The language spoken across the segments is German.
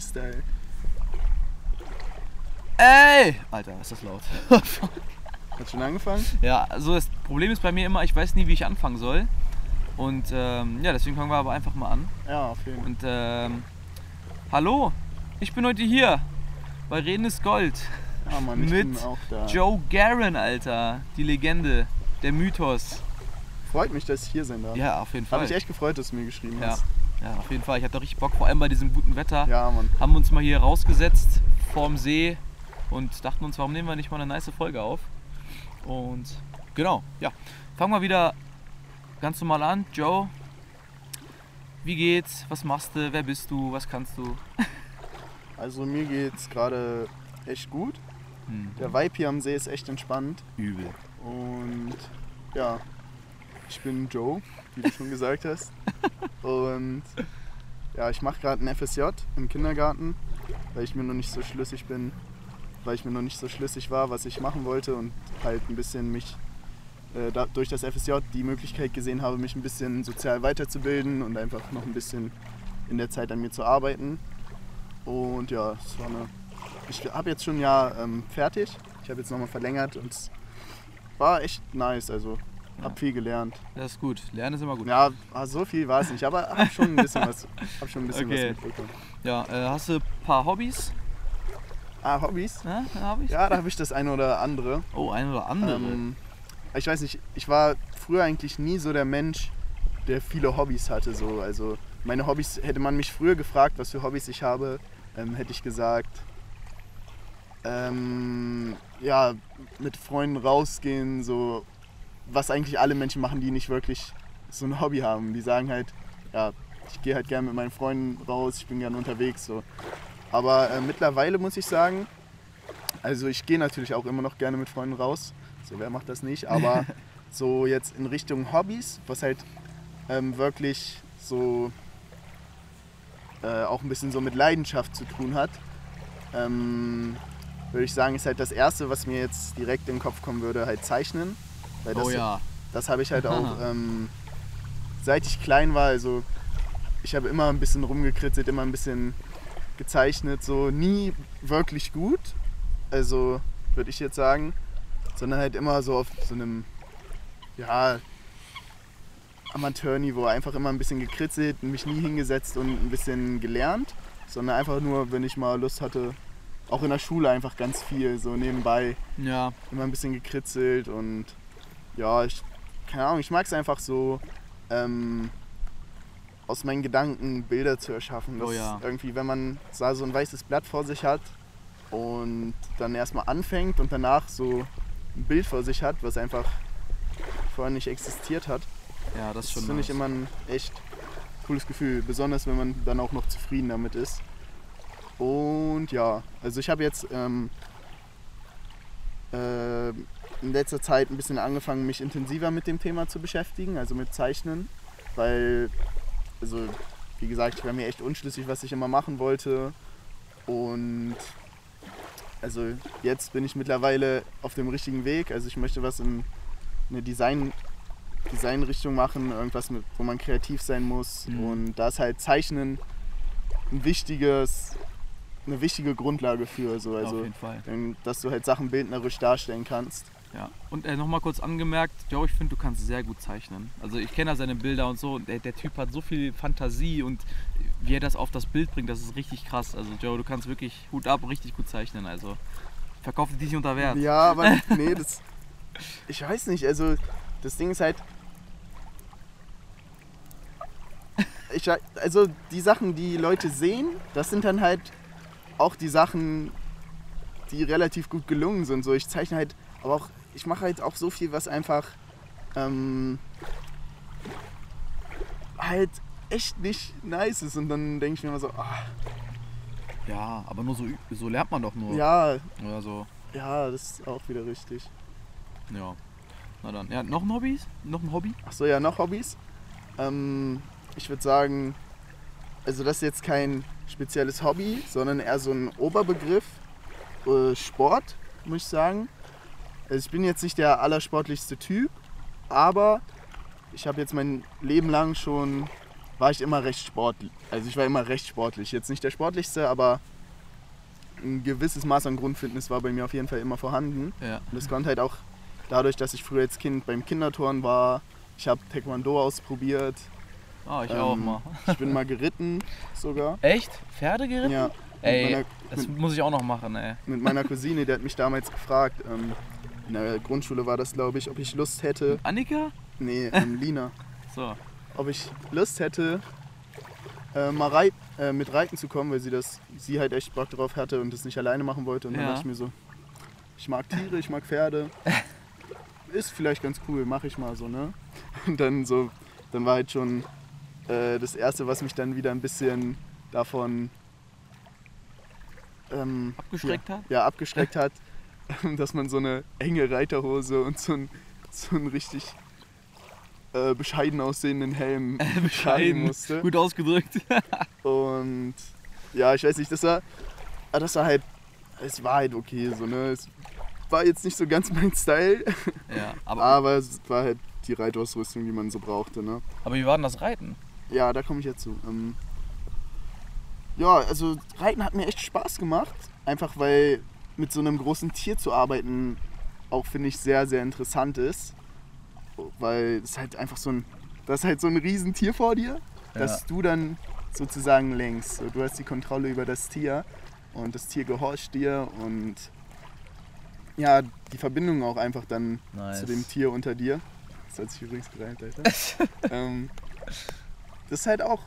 Freestyle. Ey! Alter, ist das laut. Hat schon angefangen? ja, also das Problem ist bei mir immer, ich weiß nie, wie ich anfangen soll. Und ähm, ja, deswegen fangen wir aber einfach mal an. Ja, auf jeden Fall. Und ähm, hallo, ich bin heute hier bei Reden ist Gold. Ja, Mann, ich mit bin auch da. Joe Guerin, Alter. Die Legende, der Mythos. Freut mich, dass ich hier sein darf. Ja, auf jeden Fall. Habe ich echt gefreut, dass du mir geschrieben ja. hast. Ja, auf jeden Fall. Ich hatte richtig Bock, vor allem bei diesem guten Wetter. Ja, Mann. Haben uns mal hier rausgesetzt vorm See und dachten uns, warum nehmen wir nicht mal eine nice Folge auf? Und genau, ja. Fangen wir wieder ganz normal an. Joe, wie geht's? Was machst du? Wer bist du? Was kannst du? Also mir geht's gerade echt gut. Hm, Der Vibe hier am See ist echt entspannt. übel. Und ja, ich bin Joe, wie du schon gesagt hast. Und ja, ich mache gerade ein FSJ im Kindergarten, weil ich mir noch nicht so schlüssig bin, weil ich mir noch nicht so schlüssig war, was ich machen wollte und halt ein bisschen mich äh, da, durch das FSJ die Möglichkeit gesehen habe, mich ein bisschen sozial weiterzubilden und einfach noch ein bisschen in der Zeit an mir zu arbeiten. Und ja, es war eine. Ich habe jetzt schon ein Jahr ähm, fertig. Ich habe jetzt nochmal verlängert und es war echt nice. Also hab viel gelernt. Das ist gut. Lernen ist immer gut. Ja, ah, so viel war es nicht, aber hab schon ein bisschen was, hab schon ein bisschen Okay. was mitbekommen. Ja, äh, hast du ein paar Hobbys? Ah, Hobbys? Ja, Hobbys? Ja, da habe ich das eine oder andere. Oh, ein oder andere. Ähm, ich weiß nicht, ich war früher eigentlich nie so der Mensch, der viele Hobbys hatte. So. Also meine Hobbys, hätte man mich früher gefragt, was für Hobbys ich habe, ähm, hätte ich gesagt, ähm, ja, mit Freunden rausgehen, so was eigentlich alle Menschen machen, die nicht wirklich so ein Hobby haben. Die sagen halt, ja, ich gehe halt gerne mit meinen Freunden raus, ich bin gerne unterwegs. So. Aber äh, mittlerweile muss ich sagen, also ich gehe natürlich auch immer noch gerne mit Freunden raus. So, wer macht das nicht? Aber so jetzt in Richtung Hobbys, was halt ähm, wirklich so äh, auch ein bisschen so mit Leidenschaft zu tun hat, ähm, würde ich sagen, ist halt das Erste, was mir jetzt direkt in den Kopf kommen würde, halt Zeichnen. Weil das, oh ja. das habe ich halt auch ähm, seit ich klein war. Also ich habe immer ein bisschen rumgekritzelt, immer ein bisschen gezeichnet, so nie wirklich gut. Also würde ich jetzt sagen, sondern halt immer so auf so einem ja Amateurniveau, einfach immer ein bisschen gekritzelt, mich nie hingesetzt und ein bisschen gelernt, sondern einfach nur, wenn ich mal Lust hatte, auch in der Schule einfach ganz viel so nebenbei Ja, immer ein bisschen gekritzelt und ja, ich, keine Ahnung, ich mag es einfach so, ähm, aus meinen Gedanken Bilder zu erschaffen. Oh ja. irgendwie, wenn man so ein weißes Blatt vor sich hat und dann erstmal anfängt und danach so ein Bild vor sich hat, was einfach vorher nicht existiert hat, ja, das das finde ich immer ein echt cooles Gefühl, besonders wenn man dann auch noch zufrieden damit ist. Und ja, also ich habe jetzt ähm, äh, in letzter Zeit ein bisschen angefangen, mich intensiver mit dem Thema zu beschäftigen, also mit Zeichnen, weil, also wie gesagt, ich war mir echt unschlüssig, was ich immer machen wollte. Und also jetzt bin ich mittlerweile auf dem richtigen Weg. Also ich möchte was in eine Design, Designrichtung machen, irgendwas, mit, wo man kreativ sein muss. Mhm. Und da ist halt Zeichnen ein wichtiges, eine wichtige Grundlage für. So. auf Also, jeden Fall. dass du halt Sachen bildnerisch darstellen kannst. Ja. Und äh, nochmal kurz angemerkt, Joe, ich finde, du kannst sehr gut zeichnen. Also ich kenne ja seine Bilder und so. Und der, der Typ hat so viel Fantasie und wie er das auf das Bild bringt, das ist richtig krass. Also Joe, du kannst wirklich Hut ab, richtig gut zeichnen. Also verkaufe dich nicht unter Wert. Ja, aber nee, das. Ich weiß nicht, also das Ding ist halt. Ich, also die Sachen, die Leute sehen, das sind dann halt auch die Sachen, die relativ gut gelungen sind. So, ich zeichne halt, aber auch, ich mache halt auch so viel, was einfach ähm, halt echt nicht nice ist. Und dann denke ich mir immer so, ah, Ja, aber nur so, so lernt man doch nur. ja, Oder so. ja, das ist auch wieder richtig. Ja. Na dann. Ja, noch ein Hobby? Noch ein Hobby? Achso, ja, noch Hobbys. Ähm, ich würde sagen, also das ist jetzt kein spezielles Hobby, sondern eher so ein Oberbegriff. Äh, Sport, muss ich sagen. Also ich bin jetzt nicht der allersportlichste Typ, aber ich habe jetzt mein Leben lang schon war ich immer recht sportlich. Also ich war immer recht sportlich. Jetzt nicht der sportlichste, aber ein gewisses Maß an Grundfitness war bei mir auf jeden Fall immer vorhanden. Ja. Und das kommt halt auch dadurch, dass ich früher als Kind beim Kinderturnen war. Ich habe Taekwondo ausprobiert. Ah, ich Ähm, auch mal. Ich bin mal geritten sogar. Echt? Pferde geritten? Ja. Ey, meiner, das mit, muss ich auch noch machen, ey. mit meiner Cousine, die hat mich damals gefragt. Ähm, in der Grundschule war das, glaube ich, ob ich Lust hätte. Annika? Nee, ähm, Lina. So. ob ich Lust hätte, äh, mal reit, äh, mit Reiten zu kommen, weil sie das, sie halt echt Bock drauf hatte und das nicht alleine machen wollte. Und dann Ja. dachte ich mir so, ich mag Tiere, ich mag Pferde. Ist vielleicht ganz cool, mache ich mal so, ne? Und dann so, dann war halt schon äh, das Erste, was mich dann wieder ein bisschen davon ähm, Abgeschreckt ja, hat? Ja, abgeschreckt hat, dass man so eine enge Reiterhose und so ein, so ein richtig äh, bescheiden aussehenden Helm tragen Bescheiden. musste. Gut ausgedrückt. Und ja, ich weiß nicht, das war, ah, das war halt, es war halt okay, so, ne? Es war jetzt nicht so ganz mein Style, ja, aber, aber es war halt die Reitausrüstung, die man so brauchte, ne? aber wie war denn das Reiten? Ja, da komme ich jetzt zu. Ähm, ja, also Reiten hat mir echt Spaß gemacht, einfach weil mit so einem großen Tier zu arbeiten auch, finde ich, sehr, sehr interessant ist. Weil es halt einfach so ein, das ist halt so ein Riesentier vor dir, dass Ja. du dann sozusagen lenkst. Du hast die Kontrolle über das Tier und das Tier gehorcht dir und ja, die Verbindung auch einfach dann Nice. zu dem Tier unter dir. Das hat sich übrigens gereimt, Alter. ähm, das ist halt auch,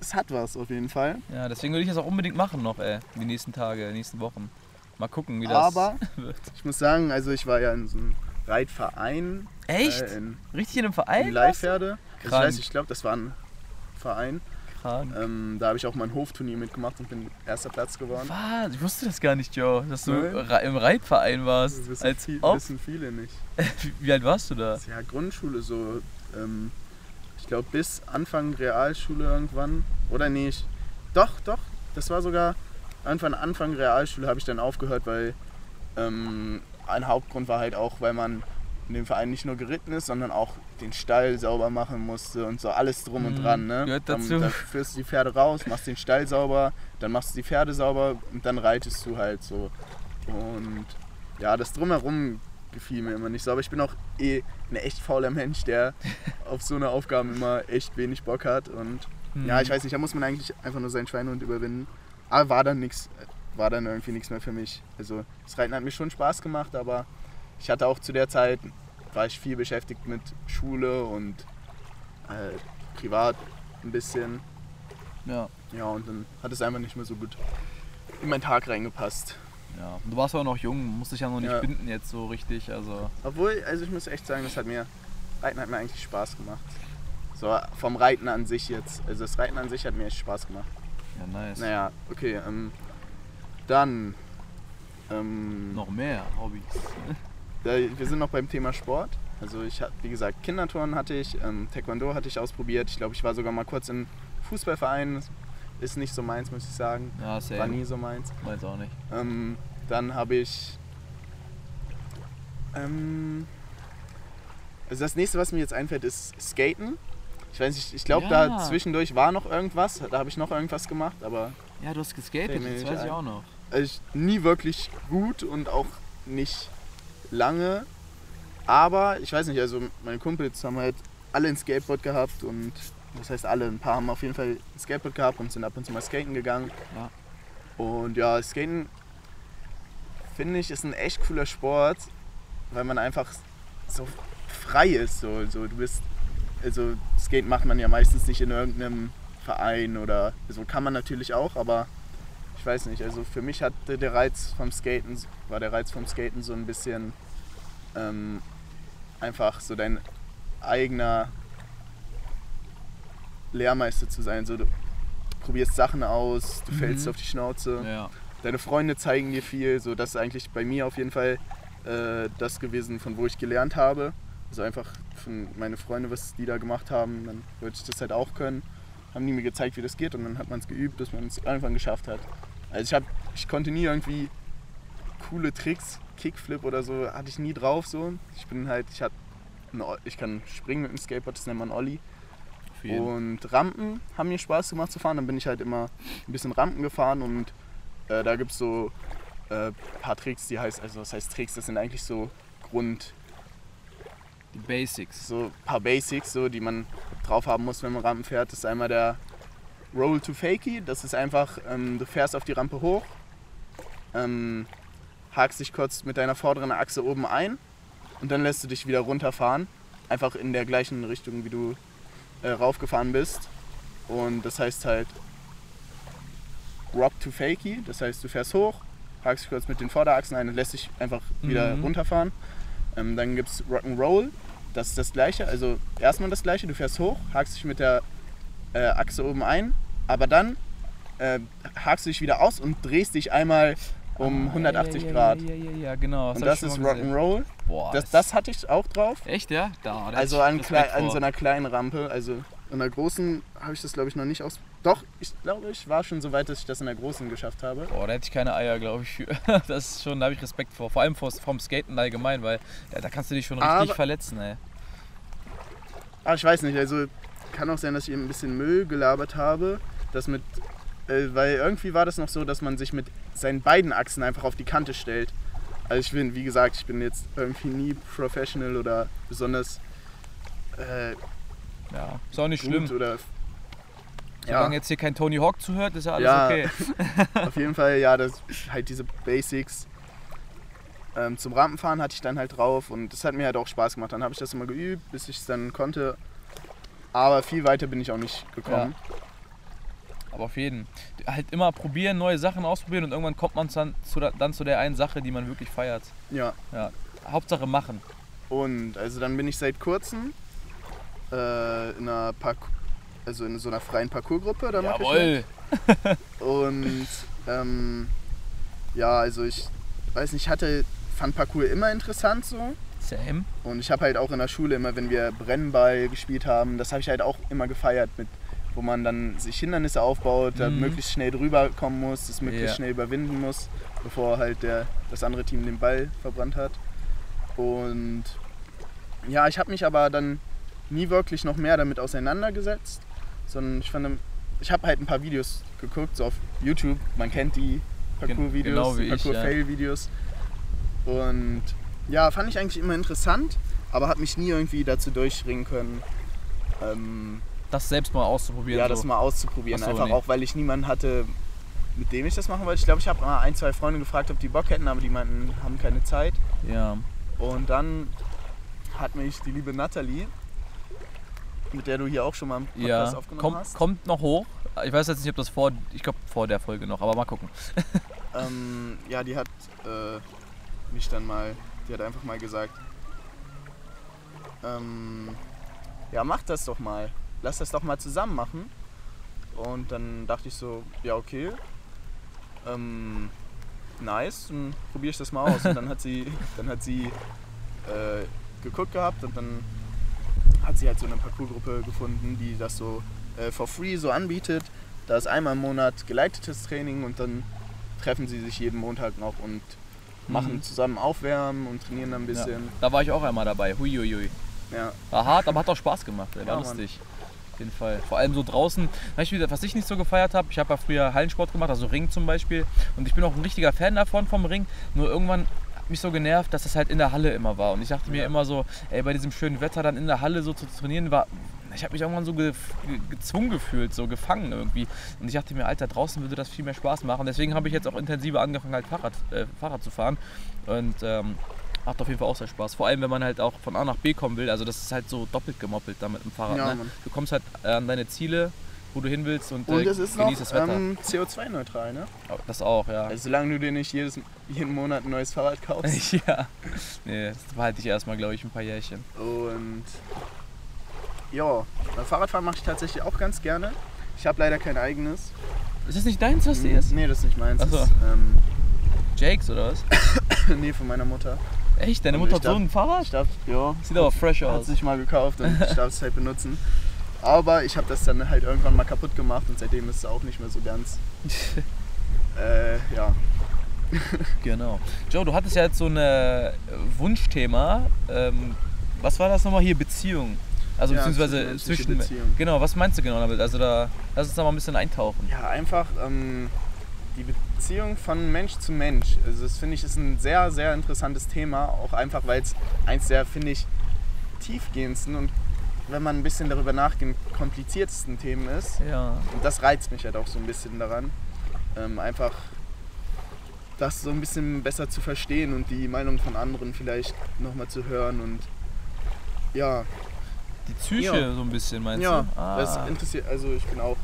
es hat was auf jeden Fall. Ja, deswegen würde ich das auch unbedingt machen noch, ey. Die nächsten Tage, die nächsten Wochen. Mal gucken, wie das Aber wird. ich muss sagen, also ich war ja in so einem Reitverein. Echt? Äh, in, Richtig in einem in Verein? Leihpferde. Also ich weiß, ich glaube, das war ein Verein. Ähm, da habe ich auch mal ein Hofturnier mitgemacht und bin erster Platz geworden. Was? Ich wusste das gar nicht, Joe, dass du Nein. Im Reitverein warst. Das wissen, Als viel, wissen viele nicht. Wie- alt warst du da? Ja Grundschule so. Ähm, ich glaube bis Anfang Realschule irgendwann. Oder nee, ich, doch, doch. Das war sogar Anfang, Anfang Realschule habe ich dann aufgehört, weil ähm, ein Hauptgrund war halt auch, weil man in dem Verein nicht nur geritten ist, sondern auch den Stall sauber machen musste und so alles drum und Mhm, dran. Ne? gehört Dann- dazu. Dann führst du die Pferde raus, machst den Stall sauber, dann machst du die Pferde sauber und dann reitest du halt so. Und ja, das drumherum gefiel mir immer nicht so. Aber ich bin auch eh ein echt fauler Mensch, der auf so eine Aufgaben immer echt wenig Bock hat. Und ja, Mhm. ich weiß nicht, da muss man eigentlich einfach nur seinen Schweinehund überwinden. Aber war dann nichts, war dann irgendwie nichts mehr für mich. Also das Reiten hat mir schon Spaß gemacht, aber ich hatte auch zu der Zeit, war ich viel beschäftigt mit Schule und äh, privat ein bisschen. Ja. Ja, und dann hat es einfach nicht mehr so gut in meinen Tag reingepasst. ja. Und Du warst auch noch jung, musst dich ja noch nicht Ja. binden jetzt so richtig. Also Obwohl, also ich muss echt sagen, das hat mir, Reiten hat mir eigentlich Spaß gemacht. So vom Reiten an sich jetzt. Also das Reiten an sich hat mir echt Spaß gemacht. Ja, nice. Naja, okay. Ähm, dann. Ähm, Noch mehr Hobbys. wir sind noch beim Thema Sport. Also ich hatte, wie gesagt, Kinderturnen hatte ich, ähm, Taekwondo hatte ich ausprobiert. Ich glaube, ich war sogar mal kurz im Fußballverein. Ist nicht so meins, muss ich sagen. Ja, War same. nie so meins. Meins auch nicht. Ähm, dann habe ich. Ähm, also das nächste, was mir jetzt einfällt, ist Skaten. Ich weiß nicht, ich glaube, Ja. da zwischendurch war noch irgendwas. Da habe ich noch irgendwas gemacht, aber Ja, du hast geskatet, das weiß ich auch noch. also ich, nie wirklich gut und auch nicht lange. Aber ich weiß nicht, also meine Kumpels haben halt alle ein Skateboard gehabt und das heißt alle, ein paar haben auf jeden Fall ein Skateboard gehabt und sind ab und zu mal skaten gegangen. Ja. Und ja, Skaten finde ich ist ein echt cooler Sport, weil man einfach so frei ist. So, so du bist, also Skaten macht man ja meistens nicht in irgendeinem Verein oder so kann man natürlich auch, aber ich weiß nicht. Also für mich hatte der Reiz vom Skaten war der Reiz vom Skaten so ein bisschen ähm, einfach so dein eigener Lehrmeister zu sein. So, du probierst Sachen aus, du Mhm. fällst auf die Schnauze Ja. deine Freunde zeigen dir viel. So, das ist eigentlich bei mir auf jeden Fall äh, das gewesen, von wo ich gelernt habe. Also einfach von meine Freunde, was die da gemacht haben, dann wollte ich das halt auch können. Haben die mir gezeigt, wie das geht und dann hat man es geübt, bis man es irgendwann geschafft hat. Also ich, hab, ich konnte nie irgendwie coole Tricks, Kickflip oder so, hatte ich nie drauf so. Ich bin halt, ich, hab, ich kann springen mit dem Skateboard, das nennt man jeden. Und Rampen haben mir Spaß gemacht zu fahren. Dann bin ich halt immer ein bisschen Rampen gefahren und äh, da gibt es so ein äh, paar Tricks, die heißt, also was heißt Tricks, das sind eigentlich so Grund, Die Basics. so ein paar Basics, so, die man drauf haben muss, wenn man Rampen fährt. Das ist einmal der Roll to Fakey. Das ist einfach, ähm, du fährst auf die Rampe hoch, ähm, hakst dich kurz mit deiner vorderen Achse oben ein und dann lässt du dich wieder runterfahren. Einfach in der gleichen Richtung, wie du äh, raufgefahren bist. Und das heißt halt Rock to Fakey. Das heißt, du fährst hoch, hakst dich kurz mit den Vorderachsen ein und lässt dich einfach wieder Mhm. runterfahren. Ähm, dann gibt es Rock'n'Roll. Das ist das gleiche. Also erstmal das gleiche. Du fährst hoch, hakst dich mit der äh, Achse oben ein, aber dann äh, hakst du dich wieder aus und drehst dich einmal um Ah, 180 ja, ja, Grad. Ja, ja, ja, genau. Und hab das ist. Rock'n'Roll. Das, das hatte ich auch drauf. Echt, ja? Da, Also an, ich klei- Respekt an so einer kleinen Rampe. Also in der großen habe ich das glaube ich noch nicht aus. Doch, ich glaube, ich war schon so weit, dass ich das in der großen geschafft habe. Boah, da hätte ich keine Eier, glaube ich. Das ist schon, da habe ich Respekt vor. Vor allem vor, vom Skaten allgemein, weil ja, da kannst du dich schon richtig Aber- verletzen, ey. Aber ich weiß nicht, also kann auch sein, dass ich eben ein bisschen Müll gelabert habe. Das mit, äh, weil irgendwie war das noch so, dass man sich mit seinen beiden Achsen einfach auf die Kante stellt. Also ich bin, wie gesagt, ich bin jetzt irgendwie nie professional oder besonders äh, Ja, ist auch nicht gut schlimm. oder Solange jetzt hier kein Tony Hawk zuhört, ist ja alles Ja. okay. Auf jeden Fall, ja, das halt diese Basics. Ähm, zum Rampenfahren hatte ich dann halt drauf und das hat mir halt auch Spaß gemacht. Dann habe ich das immer geübt, bis ich es dann konnte. Aber viel weiter bin ich auch nicht gekommen. Aber auf jeden. Halt immer probieren, neue Sachen ausprobieren und irgendwann kommt man dann zu, der- dann zu der einen Sache, die man wirklich feiert. Ja. Ja. Hauptsache machen. Und also dann bin ich seit kurzem äh, in einer Park also in so einer freien Parkourgruppe. Da ich Jawohl. Und ähm, ja, also ich weiß nicht, ich hatte fand Parkour immer interessant so. Same. Und ich habe halt auch in der Schule immer, wenn wir Brennball gespielt haben, das habe ich halt auch immer gefeiert, mit, wo man dann sich Hindernisse aufbaut, da Mhm. möglichst schnell drüber kommen muss, das möglichst Ja. schnell überwinden muss, bevor halt der, das andere Team den Ball verbrannt hat. Und ja, ich habe mich aber dann nie wirklich noch mehr damit auseinandergesetzt, sondern ich fand, ich habe halt ein paar Videos geguckt, so auf YouTube, man kennt die Parkour-Videos, genau ich, ja. Parkour-Fail-Videos. Und ja, fand ich eigentlich immer interessant, aber habe mich nie irgendwie dazu durchringen können, ähm, Das selbst mal auszuprobieren. ja, so. das mal auszuprobieren. So, Einfach nee. auch, weil ich niemanden hatte, mit dem ich das machen wollte. Ich glaube, ich habe mal ein, zwei Freunde gefragt, ob die Bock hätten, aber die meinten, haben keine Zeit. Ja. Und dann hat mich die liebe Natalie, mit der du hier auch schon mal einen Podcast Ja. aufgenommen Kommt, hast, kommt noch hoch. Ich weiß jetzt nicht, ob das vor, ich glaube vor der Folge noch, aber mal gucken. ähm, ja, die hat äh, mich dann mal, die hat einfach mal gesagt, ähm, ja, mach das doch mal. Lass das doch mal zusammen machen. Und dann dachte ich so, ja, okay. Ähm, nice, dann probiere ich das mal aus. Und dann hat sie, dann hat sie äh, geguckt gehabt und dann hat sie halt so eine Parkour-Gruppe gefunden, die das so äh, for free so anbietet. Da ist einmal im Monat geleitetes Training und dann treffen sie sich jeden Montag noch und machen Mhm. zusammen Aufwärmen und trainieren dann ein Ja. bisschen. Da war ich auch einmal dabei. Huiuiui. Ja. War hart, aber hat auch Spaß gemacht. Ey. War Ja, Mann. lustig. Auf jeden Fall. Vor allem so draußen. Was ich nicht so gefeiert habe? Ich habe ja früher Hallensport gemacht, also Ring zum Beispiel. Und ich bin auch ein richtiger Fan davon vom Ring. Nur irgendwann mich so genervt, dass das halt in der Halle immer war. Und ich dachte mir immer so, ey, bei diesem schönen Wetter dann in der Halle so zu trainieren, war. Ich habe mich irgendwann so ge ge gezwungen gefühlt, so gefangen irgendwie. Und ich dachte mir, Alter, draußen würde das viel mehr Spaß machen. Deswegen habe ich jetzt auch intensiver angefangen, halt Fahrrad, äh, Fahrrad zu fahren. Und ähm, macht auf jeden Fall auch sehr Spaß. Vor allem, wenn man halt auch von A nach B kommen will. Also das ist halt so doppelt gemoppelt da mit dem Fahrrad. Ja, ne? Du kommst halt an deine Ziele, wo du hin willst und, Und äh, es ist noch genießt das Wetter. ähm, CO2-neutral, ne? Oh, das auch, ja. Also solange du dir nicht jedes, jeden Monat ein neues Fahrrad kaufst. ja. Nee, das behalte ich erstmal, glaube ich, ein paar Jährchen. Und ja, Fahrradfahren mache ich tatsächlich auch ganz gerne. Ich habe leider kein eigenes. Ist das nicht deins, was dir ist? Nee, das ist nicht meins. Ach so. ist, ähm, Jakes oder was? nee, von meiner Mutter. Echt? Deine Mutter hat so ein Fahrrad? Ich darf, ja, Sieht aber fresh hat aus. sich mal gekauft und ich darf es halt benutzen. Aber ich habe das dann halt irgendwann mal kaputt gemacht und seitdem ist es auch nicht mehr so ganz. Äh, ja. Genau. Joe, du hattest ja jetzt so ein Wunschthema. Ähm, was war das nochmal hier? Beziehung. Also Ja, beziehungsweise zwischen. Beziehungen. Genau, was meinst du genau damit? Also da lass uns da mal ein bisschen eintauchen. Ja, einfach ähm, die Beziehung von Mensch zu Mensch. Also das finde ich ist ein sehr, sehr interessantes Thema. Auch einfach, weil es eins der, finde ich, tiefgehendsten und wenn man ein bisschen darüber nachdenkt, kompliziertesten Themen ist. Ja. Und das reizt mich halt auch so ein bisschen daran. Ähm, einfach das so ein bisschen besser zu verstehen und die Meinung von anderen vielleicht nochmal zu hören und ja, Die Psyche Ja. so ein bisschen, meinst ja, du? Ah, das interessiert, also ich bin auch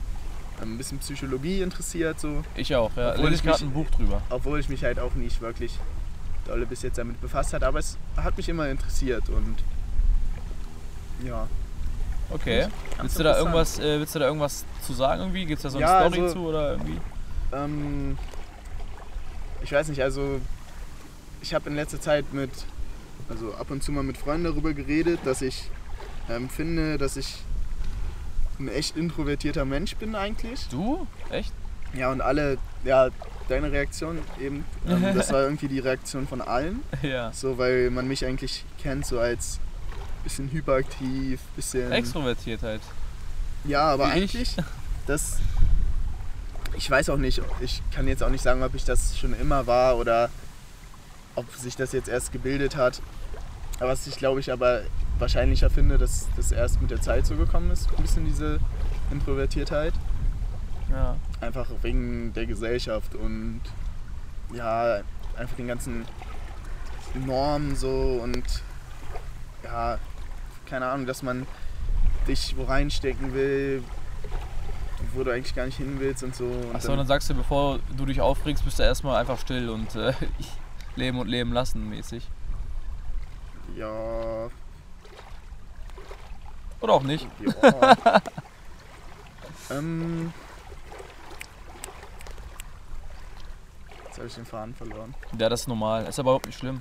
ein bisschen Psychologie interessiert so. ich auch, ja. Obwohl ich gerade ein Buch drüber. obwohl ich mich halt auch nicht wirklich dolle bis jetzt damit befasst hat, aber es hat mich immer interessiert und ja. Okay. Willst du da irgendwas, äh, willst du da irgendwas zu sagen irgendwie? Gibt es da so eine Ja, Story also- zu oder irgendwie? Ähm, ich weiß nicht, also ich habe in letzter Zeit mit, also ab und zu mal mit Freunden darüber geredet, dass ich ähm, finde, dass ich ein echt introvertierter Mensch bin eigentlich. Du? Echt? Ja, und alle, ja, deine Reaktion eben, ähm, das war irgendwie die Reaktion von allen. Ja. So, weil man mich eigentlich kennt, so als bisschen hyperaktiv, bisschen. Extrovertiert halt. Ja, aber eigentlich, das. Ich weiß auch nicht, ich kann jetzt auch nicht sagen, ob ich das schon immer war oder ob sich das jetzt erst gebildet hat. Aber was ich glaube ich aber wahrscheinlicher finde, dass das erst mit der Zeit so gekommen ist, ein bisschen diese Introvertiertheit. Ja. Einfach wegen der Gesellschaft und ja, einfach den ganzen Normen so und ja, keine Ahnung, dass man dich wo reinstecken will, wo du eigentlich gar nicht hin willst und so. Und Achso, dann sagst du, bevor du dich aufregst, bist du erstmal einfach still und äh, leben und leben lassen mäßig. ja, Oder auch nicht. ja. ähm, jetzt habe ich den Faden verloren. Ja, das ist normal. Ist aber überhaupt nicht schlimm.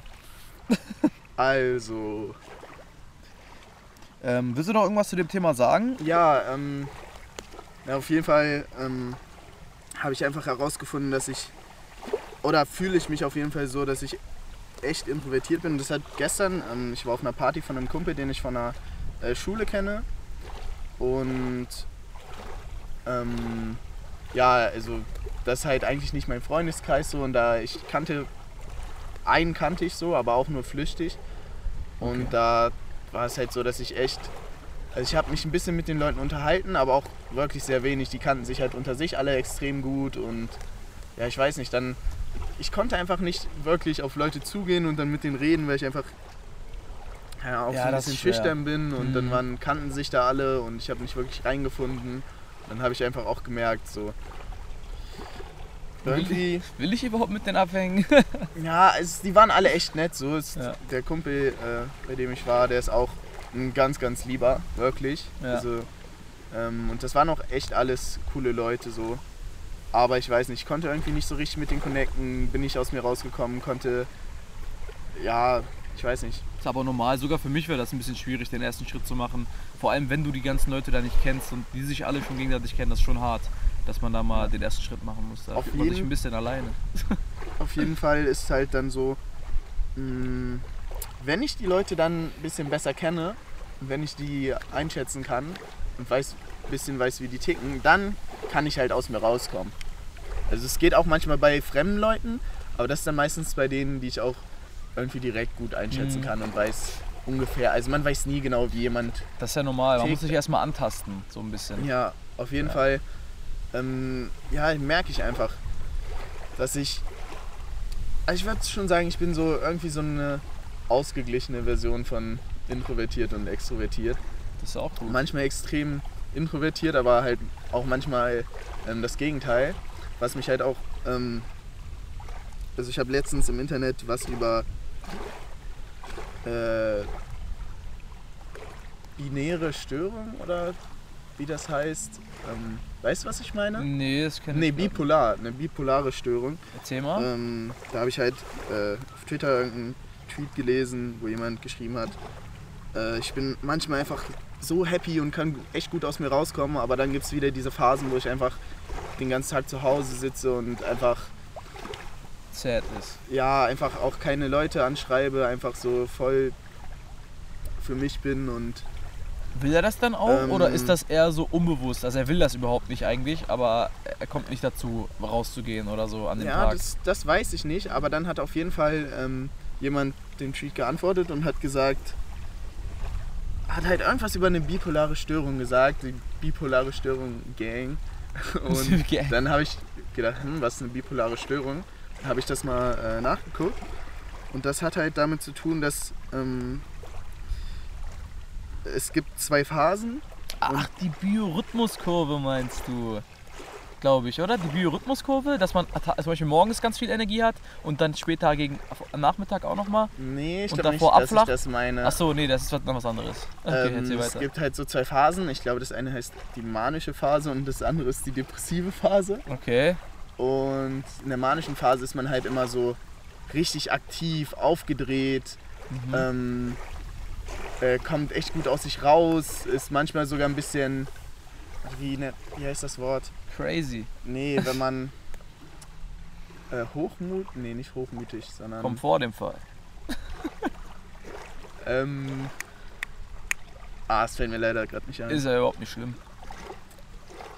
Also, Ähm, willst du noch irgendwas zu dem Thema sagen? Ja, ähm, ja, auf jeden Fall ähm, habe ich einfach herausgefunden, dass ich, oder fühle ich mich auf jeden Fall so, dass ich echt introvertiert bin. Und das hat gestern, ähm, ich war auf einer Party von einem Kumpel, den ich von der äh, Schule kenne. Und ähm, ja, also das ist halt eigentlich nicht mein Freundeskreis so. Und da ich kannte, einen kannte ich so, aber auch nur flüchtig. Und Okay. da war es halt so, dass ich echt also ich habe mich ein bisschen mit den Leuten unterhalten, aber auch wirklich sehr wenig. Die kannten sich halt unter sich alle extrem gut und ja, ich weiß nicht, dann ich konnte einfach nicht wirklich auf Leute zugehen und dann mit denen reden, weil ich einfach ja, auch Ja, so ein bisschen schüchtern bin und dann Mhm. waren, kannten sich da alle und ich habe nicht wirklich reingefunden. Dann habe ich einfach auch gemerkt, so irgendwie Will ich überhaupt mit denen abhängen? ja, es, die waren alle echt nett. So ist Ja. der Kumpel, äh, bei dem ich war, der ist auch ein ganz, ganz lieber, wirklich. Ja. Also, ähm, und das waren auch echt alles coole Leute so. Aber ich weiß nicht, ich konnte irgendwie nicht so richtig mit den connecten, bin nicht aus mir rausgekommen, konnte, ja, ich weiß nicht. Ist aber normal. Sogar für mich wäre das ein bisschen schwierig, den ersten Schritt zu machen. Vor allem, wenn du die ganzen Leute da nicht kennst und die sich alle schon gegenseitig kennen, das ist schon hart, dass man da mal den ersten Schritt machen muss. Da Auf fühlt man sich ein bisschen alleine. Auf jeden Fall ist halt dann so, mh, wenn ich die Leute dann ein bisschen besser kenne, und wenn ich die einschätzen kann und weiß, ein bisschen weiß, wie die ticken, dann kann ich halt aus mir rauskommen. Also es geht auch manchmal bei fremden Leuten, aber das ist dann meistens bei denen, die ich auch irgendwie direkt gut einschätzen Mhm. kann und weiß ungefähr, also man weiß nie genau, wie jemand Das ist ja normal. Man muss sich erstmal antasten, so ein bisschen. Ja, auf jeden Ja. Fall. Ähm, ja, merke ich einfach, dass ich. Also ich würde schon sagen, ich bin so irgendwie so eine ausgeglichene Version von introvertiert und extrovertiert. Das ist auch gut. Manchmal extrem introvertiert, aber halt auch manchmal ähm, das Gegenteil. Was mich halt auch. Ähm, also ich habe letztens im Internet was über äh, binäre Störung oder wie das heißt. Ähm, weißt du, was ich meine? Nee, das kenne Nee, ich. nicht. bipolar, eine bipolare Störung. Erzähl mal. Ähm, da habe ich halt äh, auf Twitter irgendeinen Tweet gelesen, wo jemand geschrieben hat, äh, ich bin manchmal einfach so happy und kann echt gut aus mir rauskommen, aber dann gibt es wieder diese Phasen, wo ich einfach den ganzen Tag zu Hause sitze und einfach, Sad ist. ja, einfach auch keine Leute anschreibe, einfach so voll für mich bin und Will er das dann auch Ähm, oder ist das eher so unbewusst? Also er will das überhaupt nicht eigentlich, aber er kommt nicht dazu, rauszugehen oder so an dem Ja, Tag. das, das weiß ich nicht, aber dann hat auf jeden Fall ähm, jemand den Tweet geantwortet und hat gesagt, hat halt irgendwas über eine bipolare Störung gesagt, die bipolare Störung Gang. Und dann habe ich gedacht, hm, was ist eine bipolare Störung? Dann habe ich das mal äh, nachgeguckt und das hat halt damit zu tun, dass ähm, es gibt zwei Phasen. Ach, die Biorhythmuskurve meinst du? Glaube ich, oder? Die Biorhythmuskurve, dass man zum Beispiel morgens ganz viel Energie hat und dann später gegen Nachmittag auch nochmal. Nee, ich glaube nicht, davor dass abflacht? ich das meine. Ach so, nee, das ist was- noch was anderes. Okay, Ähm, es weiter. gibt halt so zwei Phasen. Ich glaube, das eine heißt die manische Phase und das andere ist die depressive Phase. Okay. Und in der manischen Phase ist man halt immer so richtig aktiv, aufgedreht, Mhm. ähm, äh, kommt echt gut aus sich raus, ist manchmal sogar ein bisschen, wie, ne, wie heißt das Wort? Crazy. Nee, wenn man äh, Hochmut, nee, nicht hochmütig, sondern Kommt vor dem Fall. ähm, ah, es fällt mir leider gerade nicht ein. Ist ja überhaupt nicht schlimm.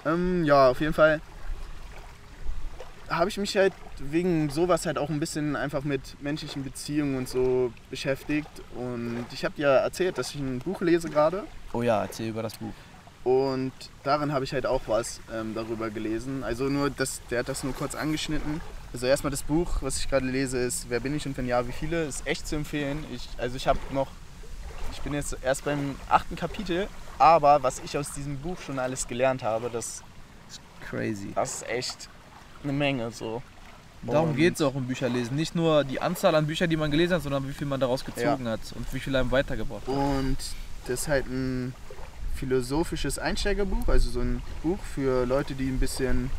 Ähm, ja, auf jeden Fall habe ich mich halt wegen sowas halt auch ein bisschen einfach mit menschlichen Beziehungen und so beschäftigt. Und ich habe dir erzählt, dass ich ein Buch lese gerade. Oh ja, erzähl über das Buch. Und darin habe ich halt auch was ähm, darüber gelesen. Also nur, das, der hat das nur kurz angeschnitten. Also erstmal das Buch, was ich gerade lese, ist Wer bin ich und wenn ja, wie viele? Ist echt zu empfehlen. Ich, also ich habe noch, ich bin jetzt erst beim achten Kapitel, aber was ich aus diesem Buch schon alles gelernt habe, das Crazy. das ist echt eine Menge so. Darum geht es auch im Bücherlesen. Nicht nur die Anzahl an Büchern, die man gelesen hat, sondern wie viel man daraus gezogen hat und wie viel einem weitergebracht hat. Und das ist halt ein philosophisches Einsteigerbuch, also so ein Buch für Leute, die ein bisschen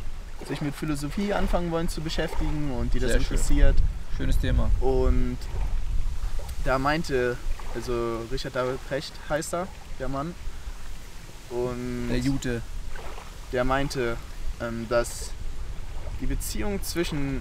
sich mit Philosophie anfangen wollen zu beschäftigen und die das Sehr schön. interessiert. Schönes Thema. Und da meinte, also Richard David Precht heißt er, der Mann. Und Der Jute. der meinte, ähm, dass die Beziehung zwischen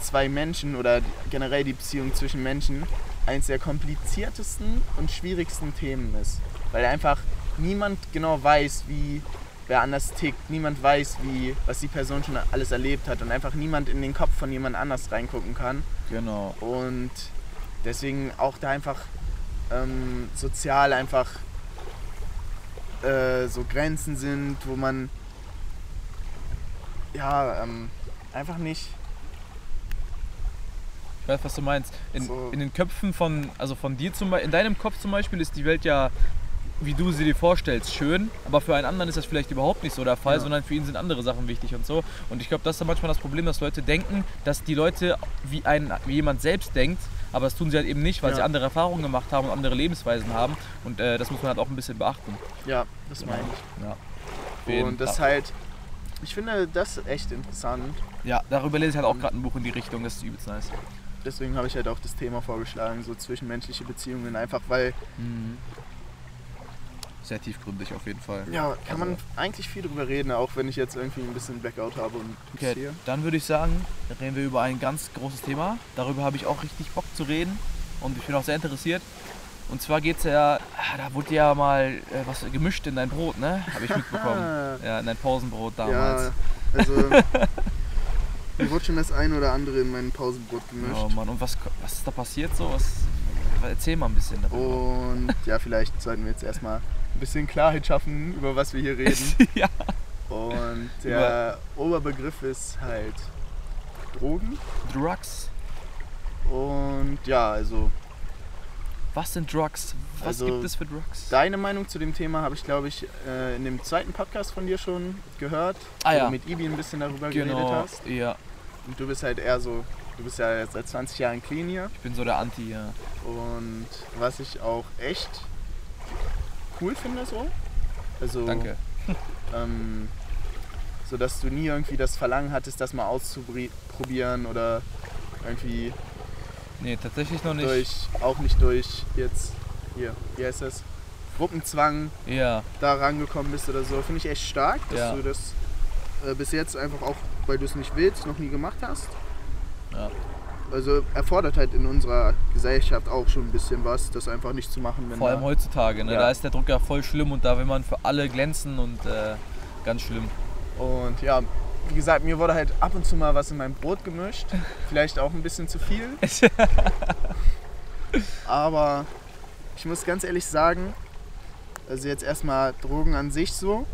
zwei Menschen oder generell die Beziehung zwischen Menschen eines der kompliziertesten und schwierigsten Themen ist. Weil einfach niemand genau weiß, wie wer anders tickt, niemand weiß, wie, was die Person schon alles erlebt hat und einfach niemand in den Kopf von jemand anders reingucken kann. Genau. Und deswegen auch da einfach ähm, sozial einfach äh, so Grenzen sind, wo man ja ähm, einfach nicht. Ich weiß, was du meinst. In, So. in den Köpfen von, also von dir zum Beispiel, in deinem Kopf zum Beispiel ist die Welt ja, wie du sie dir vorstellst, schön, aber für einen anderen ist das vielleicht überhaupt nicht so der Fall, Ja. sondern für ihn sind andere Sachen wichtig und so. Und ich glaube, das ist dann manchmal das Problem, dass Leute denken, dass die Leute wie, ein, wie jemand selbst denkt, aber das tun sie halt eben nicht, weil Ja. sie andere Erfahrungen gemacht haben und andere Lebensweisen haben. Und äh, das muss man halt auch ein bisschen beachten. Ja, das meine ich. Ja. Und das halt, ich finde das echt interessant. Ja, darüber lese ich halt auch gerade ein Buch in die Richtung, das ist übelst nice. Deswegen habe ich halt auch das Thema vorgeschlagen, so zwischenmenschliche Beziehungen, einfach weil, Mhm. Sehr tiefgründig auf jeden Fall. ja, kann man Also- eigentlich viel drüber reden, auch wenn ich jetzt irgendwie ein bisschen Blackout habe und Okay, sehe. dann würde ich sagen, reden wir über ein ganz großes Thema. Darüber habe ich auch richtig Bock zu reden und ich bin auch sehr interessiert. Und zwar geht es ja, ah, da wurde ja mal äh, was gemischt in dein Brot, ne? Habe ich mitbekommen. ja, in dein Pausenbrot damals. Ja, also mir wurde schon das ein oder andere in mein Pausenbrot gemischt. oh Mann, und was, was ist da passiert so? Was, erzähl mal ein bisschen darüber. Und ja, vielleicht sollten wir jetzt erstmal ein bisschen Klarheit schaffen, über was wir hier reden. ja. Und der Oberbegriff ist halt Drogen. Drugs? Und ja, also Was sind Drugs? Was Also, gibt es für Drugs? deine Meinung zu dem Thema habe ich, glaube ich, äh, in dem zweiten Podcast von dir schon gehört, Ah, wo ja. du mit Ibi ein bisschen darüber geredet genau, hast. ja. Und du bist halt eher so, du bist ja jetzt seit 20 Jahren clean hier. Ich bin so der Anti, ja. Und was ich auch echt cool finde so. Also, Danke. Ähm, so dass du nie irgendwie das Verlangen hattest, das mal auszuprobieren oder irgendwie Nee, tatsächlich noch nicht. durch, auch nicht durch jetzt, hier, wie heißt das, Gruppenzwang Ja, da rangekommen bist oder so. Finde ich echt stark, dass Ja. du das äh, bis jetzt einfach auch, weil du es nicht willst, noch nie gemacht hast. ja. also erfordert halt in unserer Gesellschaft auch schon ein bisschen was, das einfach nicht zu machen. Vor allem heutzutage, ne? Ja. da ist der Druck ja voll schlimm und da will man für alle glänzen und äh, ganz schlimm. Und ja, wie gesagt, mir wurde halt ab und zu mal was in mein Brot gemischt. Vielleicht auch ein bisschen zu viel. Aber ich muss ganz ehrlich sagen, also jetzt erstmal Drogen an sich so,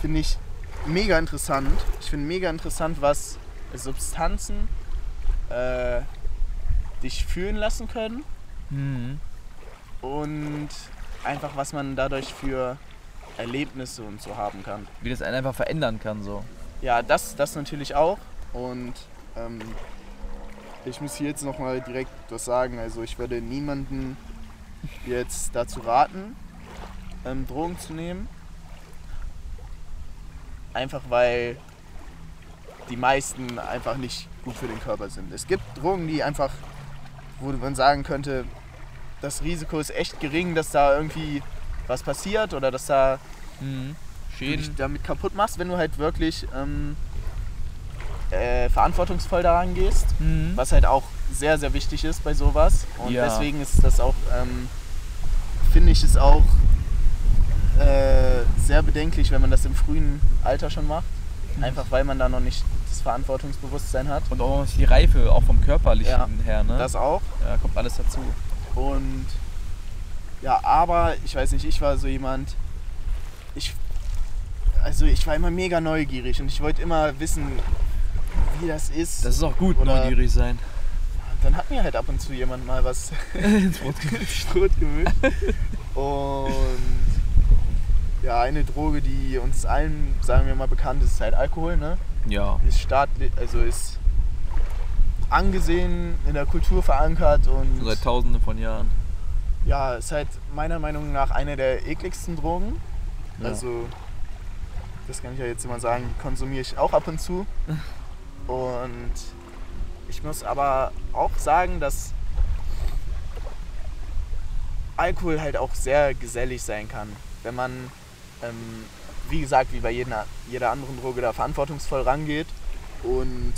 finde ich mega interessant. Ich finde mega interessant, was Substanzen äh, dich fühlen lassen können Mhm. und einfach was man dadurch für Erlebnisse und so haben kann. Wie das einen einfach verändern kann so. Ja, das, das natürlich auch. Und ähm, ich muss hier jetzt nochmal direkt was sagen. Also ich würde niemanden jetzt dazu raten, ähm, Drogen zu nehmen. Einfach weil die meisten einfach nicht gut für den Körper sind. Es gibt Drogen, die einfach, wo man sagen könnte, das Risiko ist echt gering, dass da irgendwie was passiert oder dass da Mhm. Du dich Schäden. damit kaputt machst, wenn du halt wirklich ähm, äh, verantwortungsvoll daran gehst, Mhm. was halt auch sehr, sehr wichtig ist bei sowas. Und Ja. deswegen ist das auch, ähm, finde ich es auch äh, sehr bedenklich, wenn man das im frühen Alter schon macht. Mhm. Einfach weil man da noch nicht das Verantwortungsbewusstsein hat. Und auch die Reife, auch vom körperlichen Ja, her, ne? Das auch. ja, kommt alles dazu. Und ja, aber ich weiß nicht, ich war so jemand, ich, also ich war immer mega neugierig und ich wollte immer wissen, wie das ist. Das ist auch gut, Oder- neugierig sein. dann hat mir halt ab und zu jemand mal was Ins Brot gemischt. Und ja, eine Droge, die uns allen, sagen wir mal, bekannt ist, ist halt Alkohol, ne? Ja. Ist staatlich, also ist angesehen, in der Kultur verankert und Seit tausenden von Jahren. ja, ist halt meiner Meinung nach eine der ekligsten Drogen. Ja. Also, das kann ich ja jetzt immer sagen, konsumiere ich auch ab und zu. Und ich muss aber auch sagen, dass Alkohol halt auch sehr gesellig sein kann. Wenn man, ähm, wie gesagt, wie bei jeder, jeder anderen Droge da verantwortungsvoll rangeht und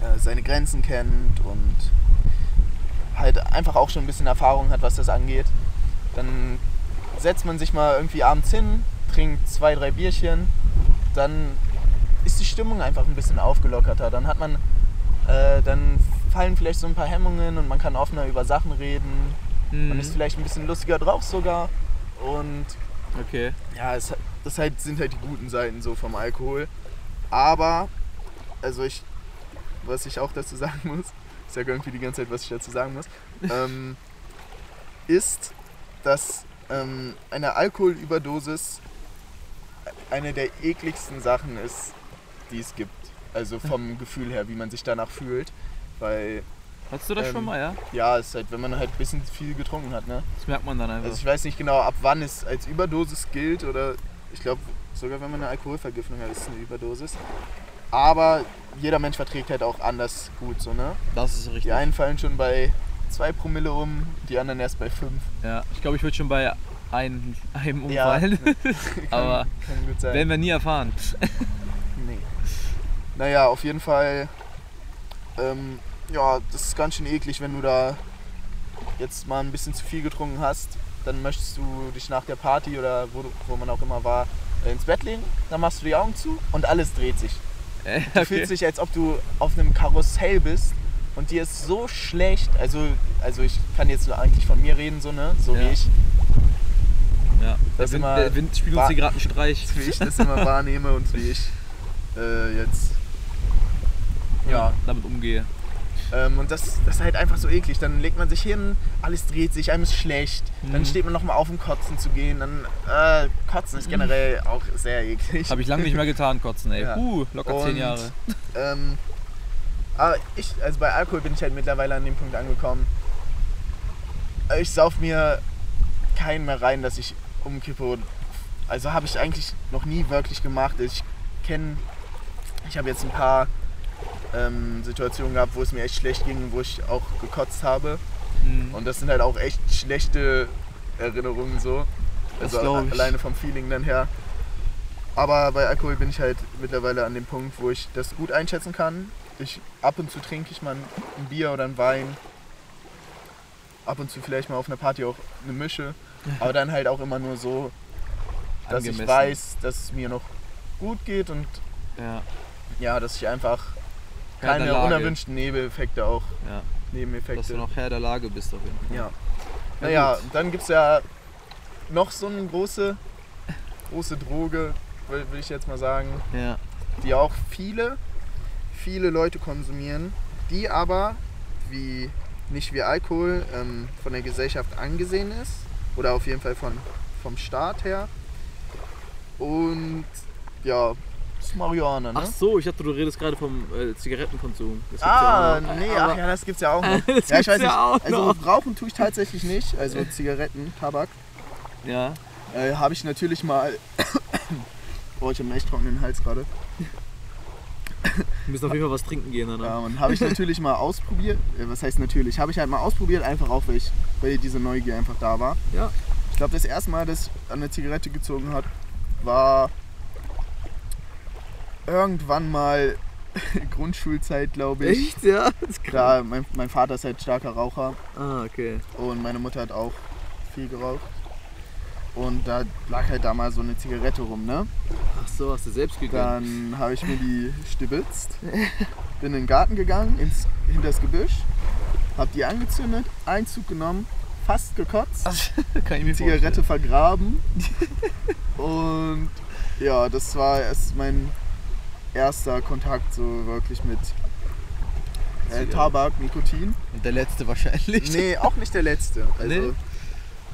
äh, seine Grenzen kennt und halt einfach auch schon ein bisschen Erfahrung hat, was das angeht, dann setzt man sich mal irgendwie abends hin, trinkt zwei, drei Bierchen, dann ist die Stimmung einfach ein bisschen aufgelockerter. Dann hat man, äh, dann fallen vielleicht so ein paar Hemmungen und man kann offener über Sachen reden. Man Mhm. ist vielleicht ein bisschen lustiger drauf sogar. Und Okay. ja, es, das halt, sind halt die guten Seiten so vom Alkohol. Aber, also ich, was ich auch dazu sagen muss, ich sage irgendwie die ganze Zeit, was ich dazu sagen muss, ähm, ist, dass ähm, eine Alkoholüberdosis eine der ekligsten Sachen ist, die es gibt. Also vom Gefühl her, wie man sich danach fühlt. Weil, Hattest du das Ähm, schon mal, ja? ja, ist halt, wenn man halt ein bisschen viel getrunken hat, ne? Das merkt man dann einfach. Also ich weiß nicht genau, ab wann es als Überdosis gilt oder ich glaube sogar wenn man eine Alkoholvergiftung hat, ist es eine Überdosis. Aber jeder Mensch verträgt halt auch anders gut so, ne? das ist richtig. Die einen fallen schon bei 2 Promille um, die anderen erst bei 5. Ja, ich glaube, ich würde schon bei ein, einem Ja. umfallen. Aber kann gut sein. werden wir nie erfahren. Nee. Naja, auf jeden Fall, ähm, ja, das ist ganz schön eklig, wenn du da jetzt mal ein bisschen zu viel getrunken hast. Dann möchtest du dich nach der Party oder wo, wo man auch immer war, äh, ins Bett legen. Dann machst du die Augen zu und alles dreht sich. Äh, Du fühlst dich, als ob du auf einem Karussell bist und dir ist so schlecht. Also, also ich kann jetzt nur eigentlich von mir reden, so, ne? So Ja. wie ich. Ja, der Das Wind, immer der Wind spielt uns hier gerade einen Streich. Wie ich das immer wahrnehme und wie ich äh, jetzt ja, damit umgehe. Ähm, und das, das ist halt einfach so eklig. Dann legt man sich hin, alles dreht sich, einem ist schlecht. Dann Mhm. steht man nochmal auf, um kotzen zu gehen. Dann äh, kotzen ist generell auch sehr eklig. Habe ich lange nicht mehr getan, kotzen, ey. Ja. Puh, locker zehn Und, Jahre. Ähm, aber ich, also bei Alkohol bin ich halt mittlerweile an dem Punkt angekommen. Ich sauf mir keinen mehr rein, dass ich umkippe. Und- Also habe ich eigentlich noch nie wirklich gemacht. Ich kenne, ich habe jetzt ein paar ähm, Situationen gehabt, wo es mir echt schlecht ging, wo ich auch gekotzt habe. Mhm. Und das sind halt auch echt schlechte Erinnerungen so. Das Also ich. alleine vom Feeling dann her. Aber bei Alkohol bin ich halt mittlerweile an dem Punkt, wo ich das gut einschätzen kann. ich ab und zu trinke ich mal ein ein Bier oder ein Wein. Ab und zu vielleicht mal auf einer Party auch eine Mische. Aber dann halt auch immer nur so, dass ich Angemessen. weiß, dass es mir noch gut geht und Ja, ja, dass ich einfach Herr keine unerwünschten Nebeneffekte auch, ja. Dass du Nebeneffekte. noch Herr der Lage bist auf jeden Fall. Ja. Ja, Naja, gut. dann gibt es ja noch so eine große, große Droge, will, will ich jetzt mal sagen, Ja. die auch viele, viele Leute konsumieren, die aber wie nicht wie Alkohol ähm, von der Gesellschaft angesehen ist oder auf jeden Fall von, vom Staat her. Und ja, das ist Marihuana, ne? Ach so, ich dachte, du redest gerade vom äh, Zigarettenkonsum. Das gibt's Ah, ja auch noch. nee, Aber- ach ja, das gibt's ja auch noch. Das ja, ich gibt's weiß nicht. ja auch also noch. rauchen tue ich tatsächlich nicht, also Zigaretten, Tabak. Ja. Äh, habe ich natürlich mal. oh, ich habe einen echt trockenen Hals gerade. Wir müssen auf jeden Fall was trinken gehen danach. Ja, und habe ich natürlich mal ausprobiert. Äh, was heißt natürlich? Habe ich halt mal ausprobiert, einfach auch, weil, ich, weil diese Neugier einfach da war. Ja. Ich glaube, das erste Mal, dass ich an eine Zigarette gezogen hat, war irgendwann mal Grundschulzeit, glaube ich. Echt? Ja? Klar, mein, mein Vater ist halt starker Raucher Ah, okay. und meine Mutter hat auch viel geraucht. Und da lag halt da mal so eine Zigarette rum, ne? Ach so, hast du selbst gegönnt. Dann habe ich mir die stibitzt, bin in den Garten gegangen, ins, hinter das Gebüsch, habe die angezündet, Einzug genommen, fast gekotzt, Kann ich mir Zigarette vergraben. Und ja, das war erst mein erster Kontakt so wirklich mit äh. Tabak, Nikotin. Und der letzte wahrscheinlich. Nee, auch nicht der letzte. Also Nee?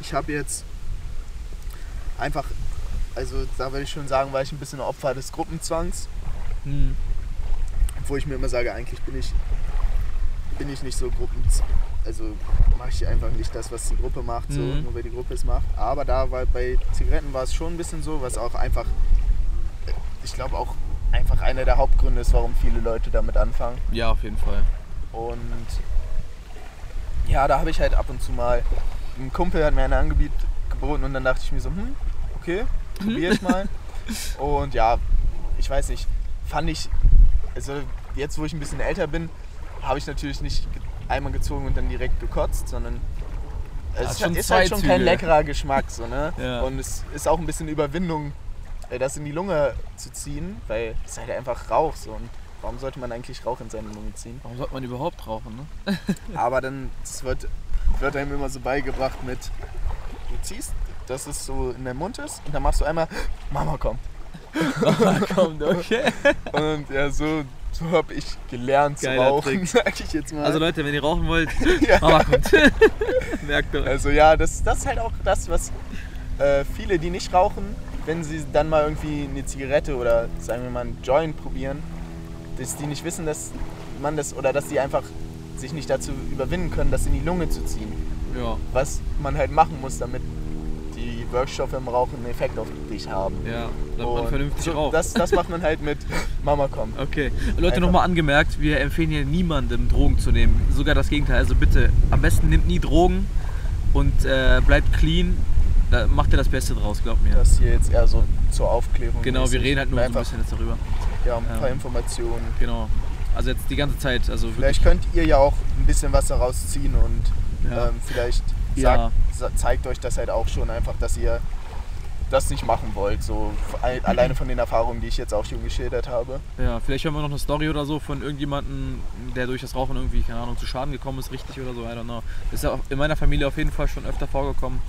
ich habe jetzt einfach, also da würde ich schon sagen, war ich ein bisschen Opfer des Gruppenzwangs. Hm. Wo ich mir immer sage, eigentlich bin ich, bin ich nicht so Gruppen, also mache ich einfach nicht das, was die Gruppe macht, so, Mhm. nur weil die Gruppe es macht. Aber da war bei Zigaretten war es schon ein bisschen so, was auch einfach, ich glaube auch einfach einer der Hauptgründe ist, warum viele Leute damit anfangen. Ja, auf jeden Fall. Und ja, da habe ich halt ab und zu mal, ein Kumpel hat mir eine angeboten geboten und dann dachte ich mir so, hm, okay, probiere ich mal. Und ja, ich weiß nicht, fand ich, also jetzt wo ich ein bisschen älter bin, habe ich natürlich nicht einmal gezogen und dann direkt gekotzt, sondern es ist, schon ist halt schon kein leckerer Geschmack so, ne? Ja. Und es ist auch ein bisschen Überwindung, äh, das in die Lunge zu ziehen, weil es halt einfach Rauch so und warum sollte man eigentlich Rauch in seine Lunge ziehen? Warum sollte man überhaupt rauchen, ne? Aber dann wird, wird einem immer so beigebracht mit, ziehst, dass es so in der Mund ist und dann machst du einmal, Mama komm. Kommt, okay. Und ja, so, so habe ich gelernt zu Geiler rauchen, Trick. sag ich jetzt mal. Also Leute, wenn ihr rauchen wollt, ja. Mama kommt. Merkt euch. also ja, das, das ist halt auch das, was äh, viele, die nicht rauchen, wenn sie dann mal irgendwie eine Zigarette oder sagen wir mal einen Joint probieren, dass die nicht wissen, dass man das oder dass sie einfach sich nicht dazu überwinden können, das in die Lunge zu ziehen. Ja, was man halt machen muss, damit die Wirkstoffe im Rauchen einen Effekt auf dich haben. ja, damit man vernünftig so, raucht. das, das macht man halt mit Mama komm. Okay. Leute, nochmal angemerkt, wir empfehlen hier niemandem Drogen zu nehmen. Sogar das Gegenteil. Also bitte, am besten nehmt nie Drogen und äh, bleibt clean. Da macht ihr das Beste draus, glaubt mir. Das hier jetzt eher so zur Aufklärung. Genau, wir reden halt nur so ein bisschen jetzt darüber. Ja, ein paar Ja. Informationen. Genau. Also jetzt die ganze Zeit, also wirklich. Vielleicht könnt ihr ja auch ein bisschen was daraus ziehen und Ja. ähm, vielleicht Ja. sagt, sa- zeigt euch das halt auch schon einfach, dass ihr das nicht machen wollt. So all- alleine von den Erfahrungen, die ich jetzt auch schon geschildert habe. Ja, vielleicht hören wir noch eine Story oder so von irgendjemandem, der durch das Rauchen irgendwie, keine Ahnung, zu Schaden gekommen ist, richtig oder so, I don't know. Ist ja in meiner Familie auf jeden Fall schon öfter vorgekommen.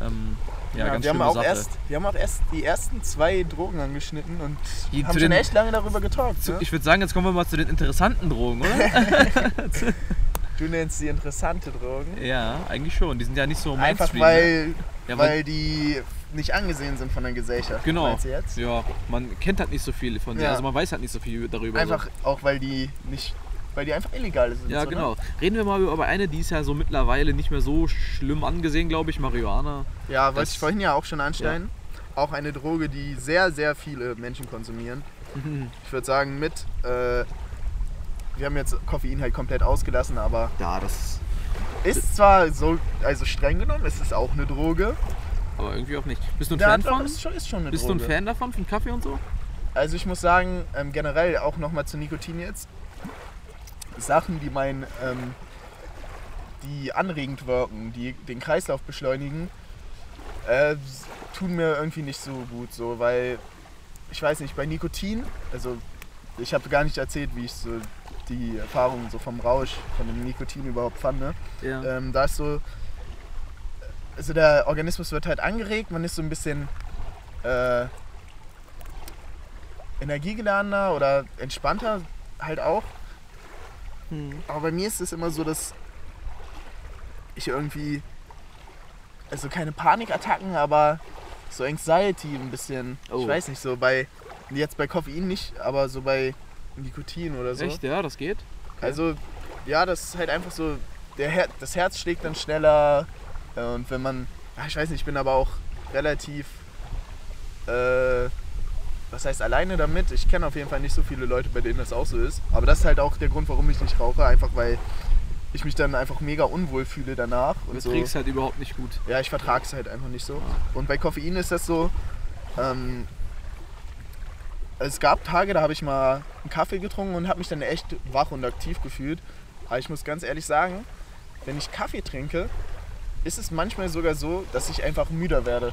Ähm, ja, ganz wir, haben auch Sache. erst, wir haben auch erst die ersten zwei Drogen angeschnitten und Die- haben schon den- echt lange darüber getalkt. Zu, Ne? ich würde sagen, jetzt kommen wir mal zu den interessanten Drogen, oder? Du nennst die interessante Drogen. ja, eigentlich schon. Die sind ja nicht so Einfach Mainstream. ne? weil, ja, weil die nicht angesehen sind von der Gesellschaft. Genau. Ja, man kennt halt nicht so viel von denen. Ja. Also man weiß halt nicht so viel darüber. Einfach auch, weil die nicht, weil die einfach illegal sind. Ja, so, ne? genau. Reden wir mal über eine, die ist ja so mittlerweile nicht mehr so schlimm angesehen, glaube ich, Marihuana. Ja, wollte Das- ich vorhin ja auch schon anstellen. Auch eine Droge, die sehr, sehr viele Menschen konsumieren. Ich würde sagen, mit. Äh, wir haben jetzt Koffein halt komplett ausgelassen, aber Ja, das ist zwar so, also streng genommen, ist es auch eine Droge. aber irgendwie auch nicht. Bist du ein Ja, Fan von? ist schon, ist schon eine Bist du Droge. ein Fan davon, von Kaffee und so? Also ich muss sagen, ähm, generell auch nochmal zu Nikotin jetzt. Sachen, die mein, ähm, die anregend wirken, die den Kreislauf beschleunigen, äh, tun mir irgendwie nicht so gut, so, weil ich weiß nicht, bei Nikotin, also ich habe gar nicht erzählt, wie ich so die Erfahrung so vom Rausch, von dem Nikotin überhaupt fand. Ne? Ja. Ähm, da ist so, also der Organismus wird halt angeregt, man ist so ein bisschen äh, energiegeladener oder entspannter halt auch. Hm. Aber bei mir ist es immer so, dass ich irgendwie, also keine Panikattacken, aber so Anxiety ein bisschen, Oh. ich weiß nicht, so bei, jetzt bei Koffein nicht, aber so bei Nikotin oder so. Echt, ja, das geht? Also, ja, das ist halt einfach so, der Her das Herz schlägt dann schneller äh, und wenn man, ja, ich weiß nicht, ich bin aber auch relativ, äh, was heißt alleine damit? Ich kenne auf jeden Fall nicht so viele Leute, bei denen das auch so ist. Aber das ist halt auch der Grund, warum ich nicht rauche, einfach weil ich mich dann einfach mega unwohl fühle danach. Du Und so. trinkst halt überhaupt nicht gut. Ja, ich vertrage es halt einfach nicht so. Ah. Und bei Koffein ist das so, ähm, es gab Tage, da habe ich mal einen Kaffee getrunken und habe mich dann echt wach und aktiv gefühlt. Aber ich muss ganz ehrlich sagen, wenn ich Kaffee trinke, ist es manchmal sogar so, dass ich einfach müder werde.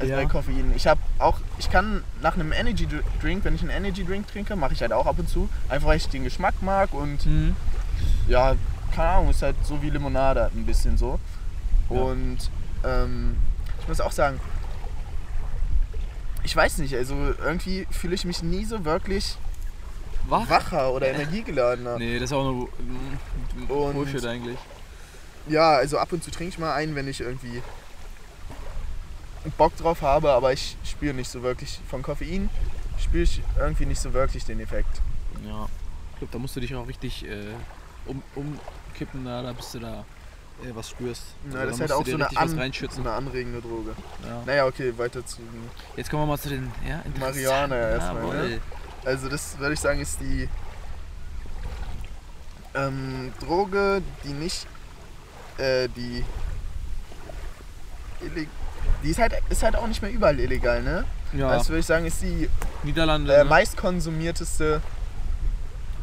Also Ja. bei Koffein. Ich habe auch, ich kann nach einem Energy Drink, wenn ich einen Energy Drink trinke, mache ich halt auch ab und zu, einfach weil ich den Geschmack mag und Mhm. ja, keine Ahnung, ist halt so wie Limonade ein bisschen so. Ja. Und ähm, ich muss auch sagen, ich weiß nicht, also irgendwie fühle ich mich nie so wirklich Wach? wacher oder energiegeladener. Nee, das ist auch nur Und- Bullshit eigentlich. Ja, also ab und zu trinke ich mal einen, wenn ich irgendwie Bock drauf habe, aber ich spüre nicht so wirklich von Koffein, spüre ich irgendwie nicht so wirklich den Effekt. Ja. Ich glaube, da musst du dich auch richtig äh, um, umkippen, da, da bist du da äh, was spürst. Na, Also das ist halt auch so eine, an, eine anregende Droge. Ja. Naja, okay, weiter zu. Jetzt kommen wir mal zu den ja, Marihuana erstmal, Jawohl. ne? Also das würde ich sagen ist die ähm, Droge, die nicht äh, die die ist halt, ist halt auch nicht mehr überall illegal, ne? Ja, Das würde ich sagen, ist die Niederlande. äh, ne? meistkonsumierteste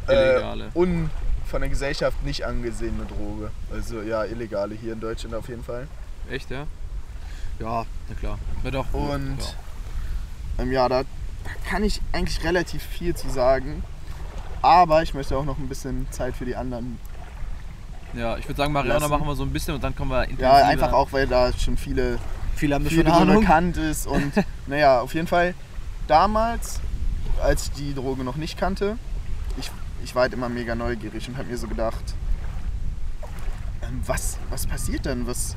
äh, Illegale. Von der Gesellschaft nicht angesehene Droge. Also ja, illegale hier in Deutschland auf jeden Fall. Echt, ja? Ja, na klar. Wird auch. Und ja. ähm, ja, da, da kann ich eigentlich relativ viel zu sagen. Aber ich möchte auch noch ein bisschen Zeit für die anderen. ja, ich würde sagen, Mariana Lassen. machen wir so ein bisschen und dann kommen wir intensiver. Ja, einfach auch, weil da schon viele, Viele haben das viele schon Ahnung. bekannt ist. Und naja, auf jeden Fall damals, als ich die Droge noch nicht kannte, ich, ich war halt immer mega neugierig und habe mir so gedacht, ähm, was, was passiert denn? Was,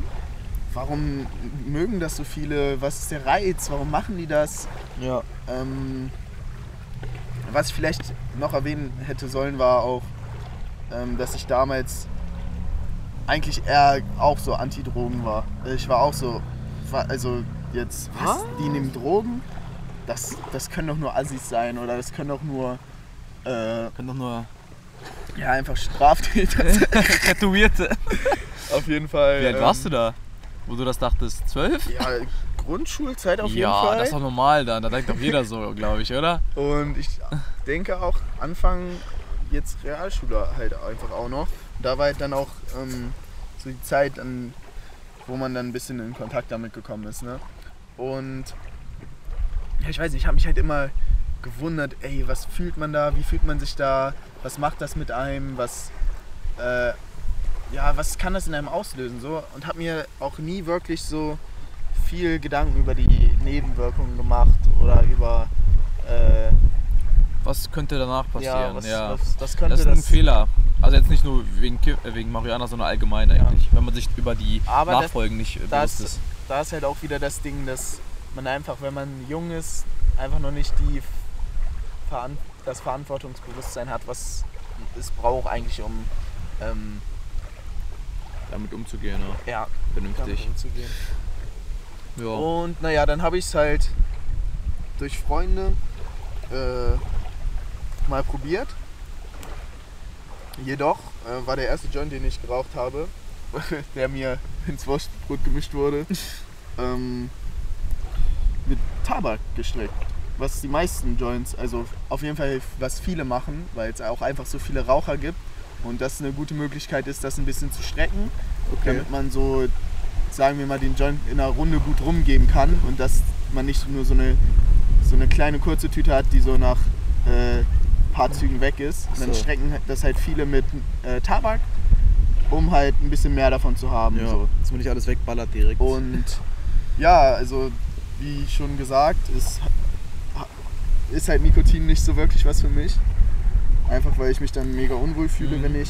warum mögen das so viele? Was ist der Reiz? Warum machen die das? Ja. Ähm, was ich vielleicht noch erwähnen hätte sollen, war auch, ähm, dass ich damals eigentlich eher auch so Anti-Drogen war. Ich war auch so, war, also jetzt, was, Was? die nehmen Drogen? Das, das können doch nur Assis sein oder das können doch nur, äh, Kann doch nur ja, einfach Straftäter sein. Tätowierte. Auf jeden Fall. Wie alt ähm, warst du da? Wo du das dachtest? Zwölf? Ja, Grundschulzeit auf jeden ja, Fall. das ist doch normal dann. Da denkt doch jeder so, glaube ich, oder? Und ich denke auch Anfang jetzt Realschule halt einfach auch noch. Da war halt dann auch ähm, so die Zeit, an, wo man dann ein bisschen in Kontakt damit gekommen ist. Ne? Und ja, ich weiß nicht, ich habe mich halt immer gewundert, ey, was fühlt man da, wie fühlt man sich da, was macht das mit einem, was, äh, ja, was kann das in einem auslösen so und habe mir auch nie wirklich so viel Gedanken über die Nebenwirkungen gemacht oder über äh, Was könnte danach passieren? ja, was, ja. Was, das könnte das ist ein das, Fehler. Also jetzt nicht nur wegen, äh, wegen Marihuana, sondern allgemein eigentlich. Wenn man sich über die Aber das- Nachfolgen nicht das- bewusst ist. da ist halt auch wieder das Ding, dass man einfach, wenn man jung ist, einfach noch nicht die das Verantwortungsbewusstsein hat, was es braucht eigentlich, um ähm, Damit umzugehen, ja. ja, Vernünftig. umzugehen. Ja. Und naja, dann habe ich es halt durch Freunde äh, mal probiert. Jedoch äh, war der erste Joint, den ich geraucht habe, der mir ins Wurstbrot gemischt wurde, ähm, mit Tabak gestreckt. Was die meisten Joints, also auf jeden Fall was viele machen, weil es auch einfach so viele Raucher gibt und das eine gute Möglichkeit ist, das ein bisschen zu strecken, damit man so, sagen wir mal, den Joint in einer Runde gut rumgeben kann und dass man nicht nur so eine, so eine kleine kurze Tüte hat, die so nach äh, paar Zügen weg ist. Und dann So. strecken das halt viele mit äh, Tabak, um halt ein bisschen mehr davon zu haben. Ja, So. dass man nicht alles wegballert direkt. Und ja, also wie schon gesagt, ist, ist halt Nikotin nicht so wirklich was für mich. Einfach weil ich mich dann mega unwohl fühle, Mhm. wenn ich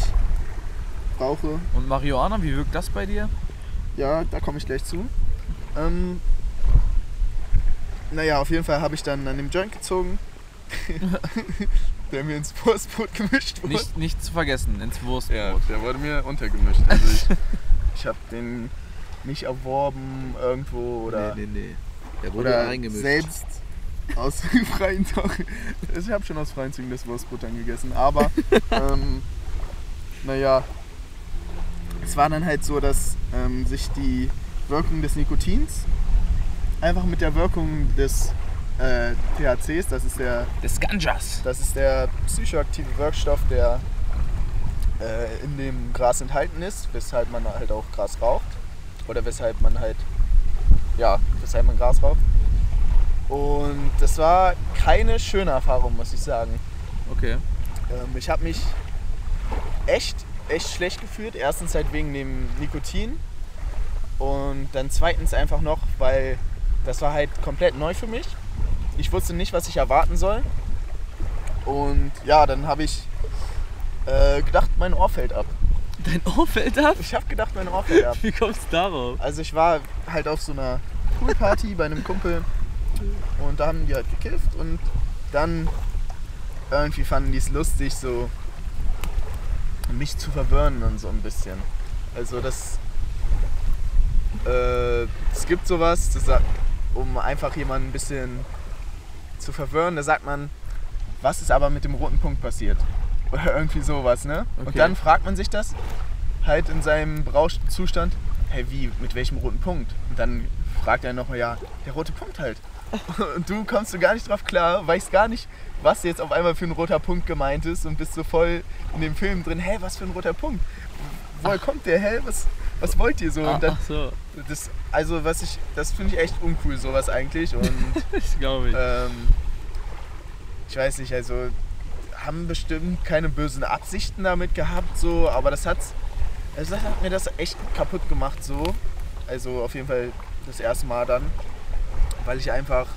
rauche. Und Marihuana, wie wirkt das bei dir? Ja, da komme ich gleich zu. Ähm, naja, auf jeden Fall habe ich dann an dem Joint gezogen, der mir ins Wurstbrot gemischt wurde. Nicht, nicht zu vergessen, ins Wurstbrot. Ja, der wurde mir untergemischt. Also ich, ich habe den nicht erworben irgendwo oder, nee, nee, nee. Der wurde oder reingemischt. selbst aus freien Tagen. Ich habe schon aus freien Zügen das Wurstbrot dann gegessen. Aber ähm, naja, es war dann halt so, dass ähm, sich die Wirkung des Nikotins einfach mit der Wirkung des äh, THCs, das ist der Des Ganjas. das ist der psychoaktive Wirkstoff, der äh, in dem Gras enthalten ist, weshalb man halt auch Gras raucht. Oder weshalb man halt, ja, weshalb man Gras raucht. Und das war keine schöne Erfahrung, muss ich sagen. Okay. Ähm, ich habe mich echt, echt schlecht gefühlt. Erstens halt wegen dem Nikotin. Und dann zweitens einfach noch, weil das war halt komplett neu für mich. Ich wusste nicht, was ich erwarten soll. Und ja, dann habe ich äh, gedacht, mein Ohr fällt ab. Dein Ohr fällt ab? Ich habe gedacht, mein Ohr fällt ab. Wie kommst du darauf? Also ich war halt auf so einer Poolparty bei einem Kumpel und da haben die halt gekifft und dann irgendwie fanden die es lustig, so mich zu verwirren und so ein bisschen. Also das äh, es gibt sowas, das, sagt- um einfach jemanden ein bisschen zu verwirren, da sagt man, was ist aber mit dem roten Punkt passiert? Oder irgendwie sowas, ne? Okay. Und dann fragt man sich das halt in seinem berauschten Zustand, hey, wie, mit welchem roten Punkt? Und dann fragt er nochmal, ja, der rote Punkt halt. Und du kommst so gar nicht drauf klar, weißt gar nicht, was jetzt auf einmal für ein roter Punkt gemeint ist und bist so voll in dem Film drin, hey, was für ein roter Punkt? Woher kommt der? Hä, was, was wollt ihr so? Ah, Und dann, ach so, das, also was ich, das finde ich echt uncool, sowas eigentlich. Und das glaube ich. ähm, ich weiß nicht, also haben bestimmt keine bösen Absichten damit gehabt, so, aber das hat, also das hat mir das echt kaputt gemacht, so. Also auf jeden Fall das erste Mal dann, weil ich einfach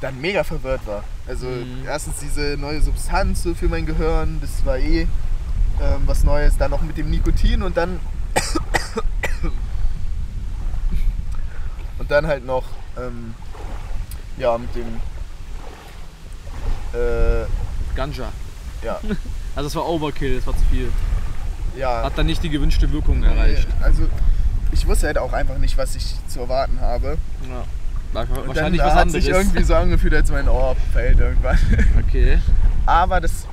dann mega verwirrt war. Also Mhm. erstens diese neue Substanz so für mein Gehirn, das war eh ähm, was Neues, dann noch mit dem Nikotin und dann und dann halt noch ähm, ja mit dem äh, Ganja. ja Also es war Overkill, das war zu viel. ja Hat dann nicht die gewünschte Wirkung erreicht. Also ich wusste halt auch einfach nicht, was ich zu erwarten habe. Ja. War Und wahrscheinlich dann was hat anderes. sich irgendwie so angefühlt, als mein Ohr fällt irgendwann. Okay. Aber das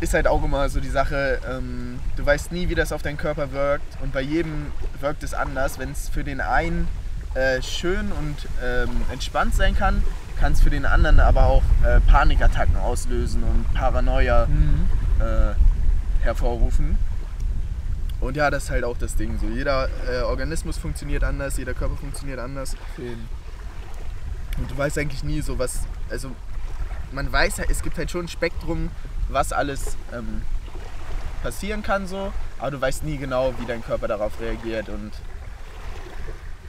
ist halt auch immer so die Sache, ähm, du weißt nie, wie das auf deinen Körper wirkt und bei jedem wirkt es anders. Wenn es für den einen äh, schön und ähm, entspannt sein kann, kann es für den anderen aber auch äh, Panikattacken auslösen und Paranoia Mhm. äh, hervorrufen. Und ja, das ist halt auch das Ding. So, jeder äh, Organismus funktioniert anders, jeder Körper funktioniert anders. Und du weißt eigentlich nie so was. Also man weiß ja, es gibt halt schon ein Spektrum, was alles ähm, passieren kann so, aber du weißt nie genau, wie dein Körper darauf reagiert. Und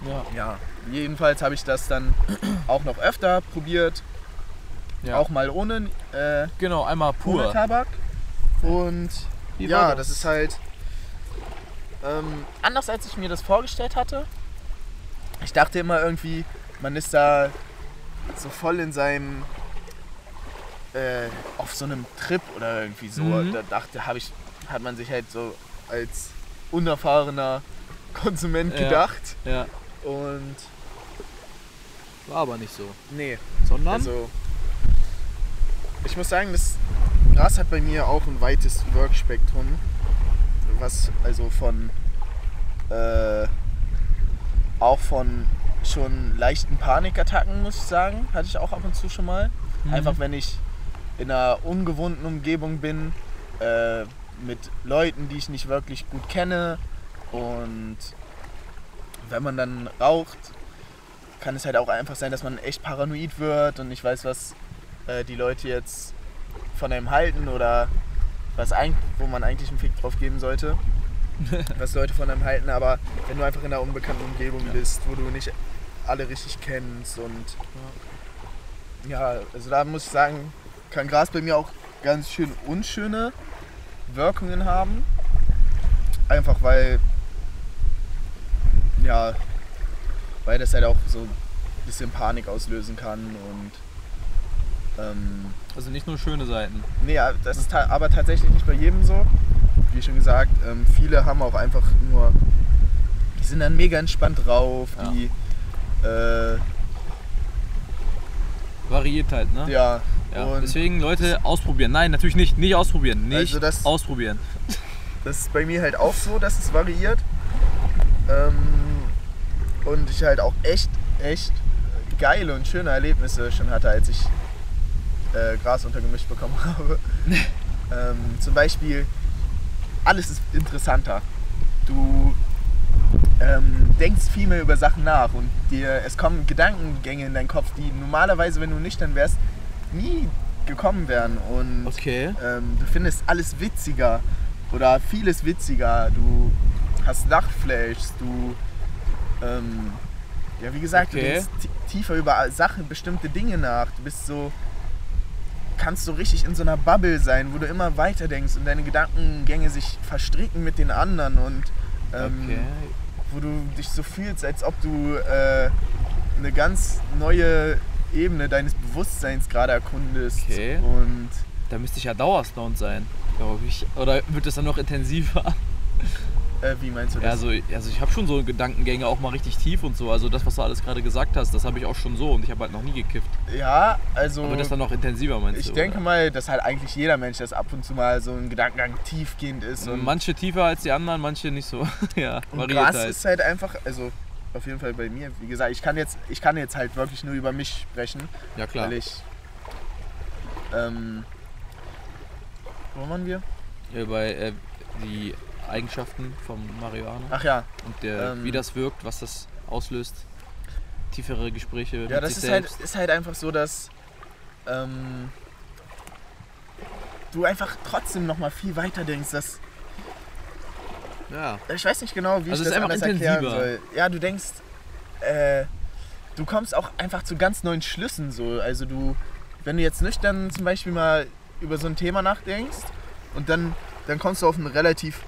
Ja. ja, jedenfalls habe ich das dann auch noch öfter probiert, ja. auch mal ohne, äh, genau, einmal ohne pur. Tabak. Und Wie ja, war das ist halt ähm, anders, als ich mir das vorgestellt hatte. Ich dachte immer irgendwie, man ist da so voll in seinem äh, auf so einem Trip oder irgendwie so. Mhm. Da dachte, habe ich, hat man sich halt so als unerfahrener Konsument Ja. gedacht. Ja. Und War aber nicht so. nee, Sondern? also ich muss sagen, das Gras hat bei mir auch ein weites Wirkspektrum, was also von äh, auch von schon leichten Panikattacken, muss ich sagen. Hatte ich auch ab und zu schon mal. Mhm. Einfach wenn ich in einer ungewohnten Umgebung bin, äh, mit Leuten, die ich nicht wirklich gut kenne. Und wenn man dann raucht, kann es halt auch einfach sein, dass man echt paranoid wird und nicht weiß, was äh, die Leute jetzt von einem halten oder was eigentlich, wo man eigentlich einen Fick drauf geben sollte. was Leute von einem halten, aber wenn du einfach in einer unbekannten Umgebung Ja. bist, wo du nicht alle richtig kennst und ja, also da muss ich sagen, kann Gras bei mir auch ganz schön unschöne Wirkungen haben. Einfach weil, ja, weil das halt auch so ein bisschen Panik auslösen kann und ähm, Also nicht nur schöne Seiten. Nee, ja, das ist ta aber tatsächlich nicht bei jedem so. Wie schon gesagt, ähm, viele haben auch einfach nur, die sind dann mega entspannt drauf, Ja. die, äh, Variiert halt, ne? ja, Ja, und Deswegen, Leute, ausprobieren. Nein, natürlich nicht. Nicht ausprobieren. Nicht Also das- ausprobieren. das ist bei mir halt auch so, dass es variiert. Ähm, und ich halt auch echt, echt geile und schöne Erlebnisse schon hatte, als ich äh, Gras untergemischt bekommen habe. ähm, zum Beispiel, alles ist interessanter. Du ähm, denkst viel mehr über Sachen nach und dir, es kommen Gedankengänge in deinen Kopf, die normalerweise, wenn du nüchtern wärst, nie gekommen wären. Und Okay. ähm, du findest alles witziger oder vieles witziger. Du hast Lachflashs, du, ähm, ja wie gesagt, du Okay. denkst ti- tiefer über Sachen, bestimmte Dinge nach. Du bist so, kannst so richtig in so einer Bubble sein, wo du immer weiter denkst und deine Gedankengänge sich verstricken mit den anderen und ähm, Okay. Wo du dich so fühlst, als ob du äh, eine ganz neue Ebene deines Bewusstseins gerade erkundest. Okay. Und Da müsste ich ja Dauerstoned sein, glaube ich. Oder wird es dann noch intensiver? Äh, wie meinst du Ja, das? also, also ich habe schon so Gedankengänge auch mal richtig tief und so. Also das, was du alles gerade gesagt hast, das habe ich auch schon so und ich habe halt noch nie gekifft. Ja, also Aber das dann noch intensiver, meinst ich du? denke oder? mal, dass halt eigentlich jeder Mensch, das ab und zu mal so ein Gedankengang tiefgehend ist. Und, Manche tiefer als die anderen, manche nicht so. ja, und Gras halt. ist halt einfach, also auf jeden Fall bei mir, wie gesagt, ich kann jetzt, ich kann jetzt halt wirklich nur über mich sprechen, Ja klar. weil ich ähm, wo waren wir? Ja, bei äh, die Eigenschaften vom Marihuana Ach ja, und der, ähm, wie das wirkt, was das auslöst. Tiefere Gespräche Ja, das ist halt, selbst. ist halt einfach so, dass ähm, du einfach trotzdem noch mal viel weiter denkst. Dass, Ja. ich weiß nicht genau, wie Also ich das anders erklären intensiver. soll. Ja, du denkst, äh, du kommst auch einfach zu ganz neuen Schlüssen. So. Also du, wenn du jetzt nüchtern zum Beispiel mal über so ein Thema nachdenkst und dann, dann kommst du auf einen relativ,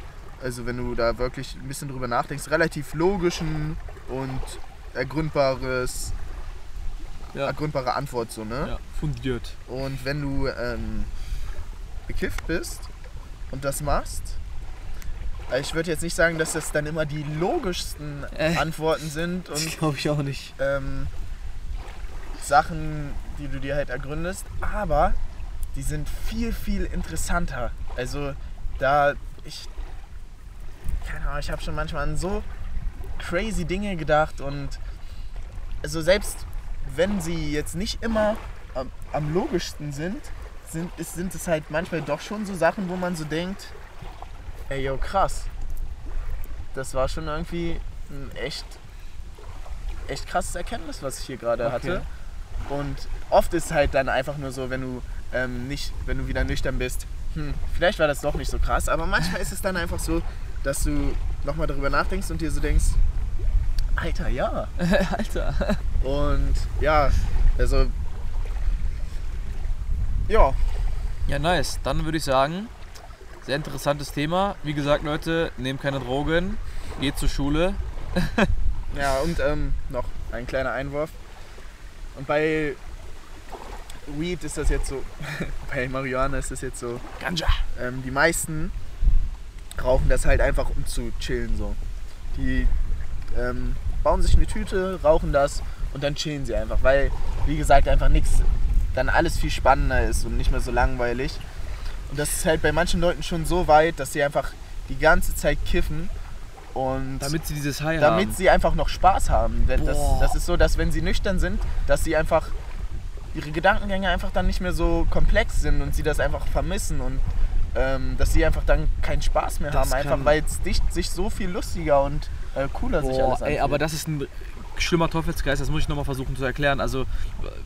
also wenn du da wirklich ein bisschen drüber nachdenkst, relativ logischen und ergründbares, Ja. ergründbare Antwort so, ne? ja, fundiert. Und wenn du ähm, bekifft bist und das machst, also ich würde jetzt nicht sagen, dass das dann immer die logischsten Äh. Antworten sind und glaube ich auch nicht. ähm, Sachen, die du dir halt ergründest, aber die sind viel, viel interessanter. Also da ich, keine Ahnung, ich habe schon manchmal an so crazy Dinge gedacht und also selbst wenn sie jetzt nicht immer am, am logischsten sind, sind, ist, sind es halt manchmal doch schon so Sachen, wo man so denkt, ey yo krass, das war schon irgendwie ein echt, echt krasses Erkenntnis, was ich hier gerade Okay. hatte. Und oft ist halt dann einfach nur so, wenn du ähm, nicht, wenn du wieder nüchtern bist, hm, vielleicht war das doch nicht so krass, aber manchmal ist es dann einfach so, dass du nochmal darüber nachdenkst und dir so denkst, Alter, ja. Alter. Und ja, also ja, Ja, nice. Dann würde ich sagen, sehr interessantes Thema. Wie gesagt, Leute, nehmt keine Drogen, geht zur Schule. ja und ähm, noch ein kleiner Einwurf. Und bei Weed ist das jetzt so, bei Marihuana ist das jetzt so, Ganja. ähm, die meisten rauchen das halt einfach um zu chillen so. Die ähm, bauen sich eine Tüte, rauchen das und dann chillen sie einfach, weil wie gesagt einfach nichts, dann alles viel spannender ist und nicht mehr so langweilig. Und das ist halt bei manchen Leuten schon so weit, dass sie einfach die ganze Zeit kiffen Und Damit sie dieses High damit haben. sie einfach noch Spaß haben. Denn Das, das ist so, dass wenn sie nüchtern sind, dass sie einfach ihre Gedankengänge einfach dann nicht mehr so komplex sind und sie das einfach vermissen und ähm, dass sie einfach dann keinen Spaß mehr Das haben, einfach weil es sich so viel lustiger und äh, cooler sich alles Boah, anfühlt. ey, aber das ist ein schlimmer Teufelskreis, das muss ich nochmal versuchen zu erklären. Also,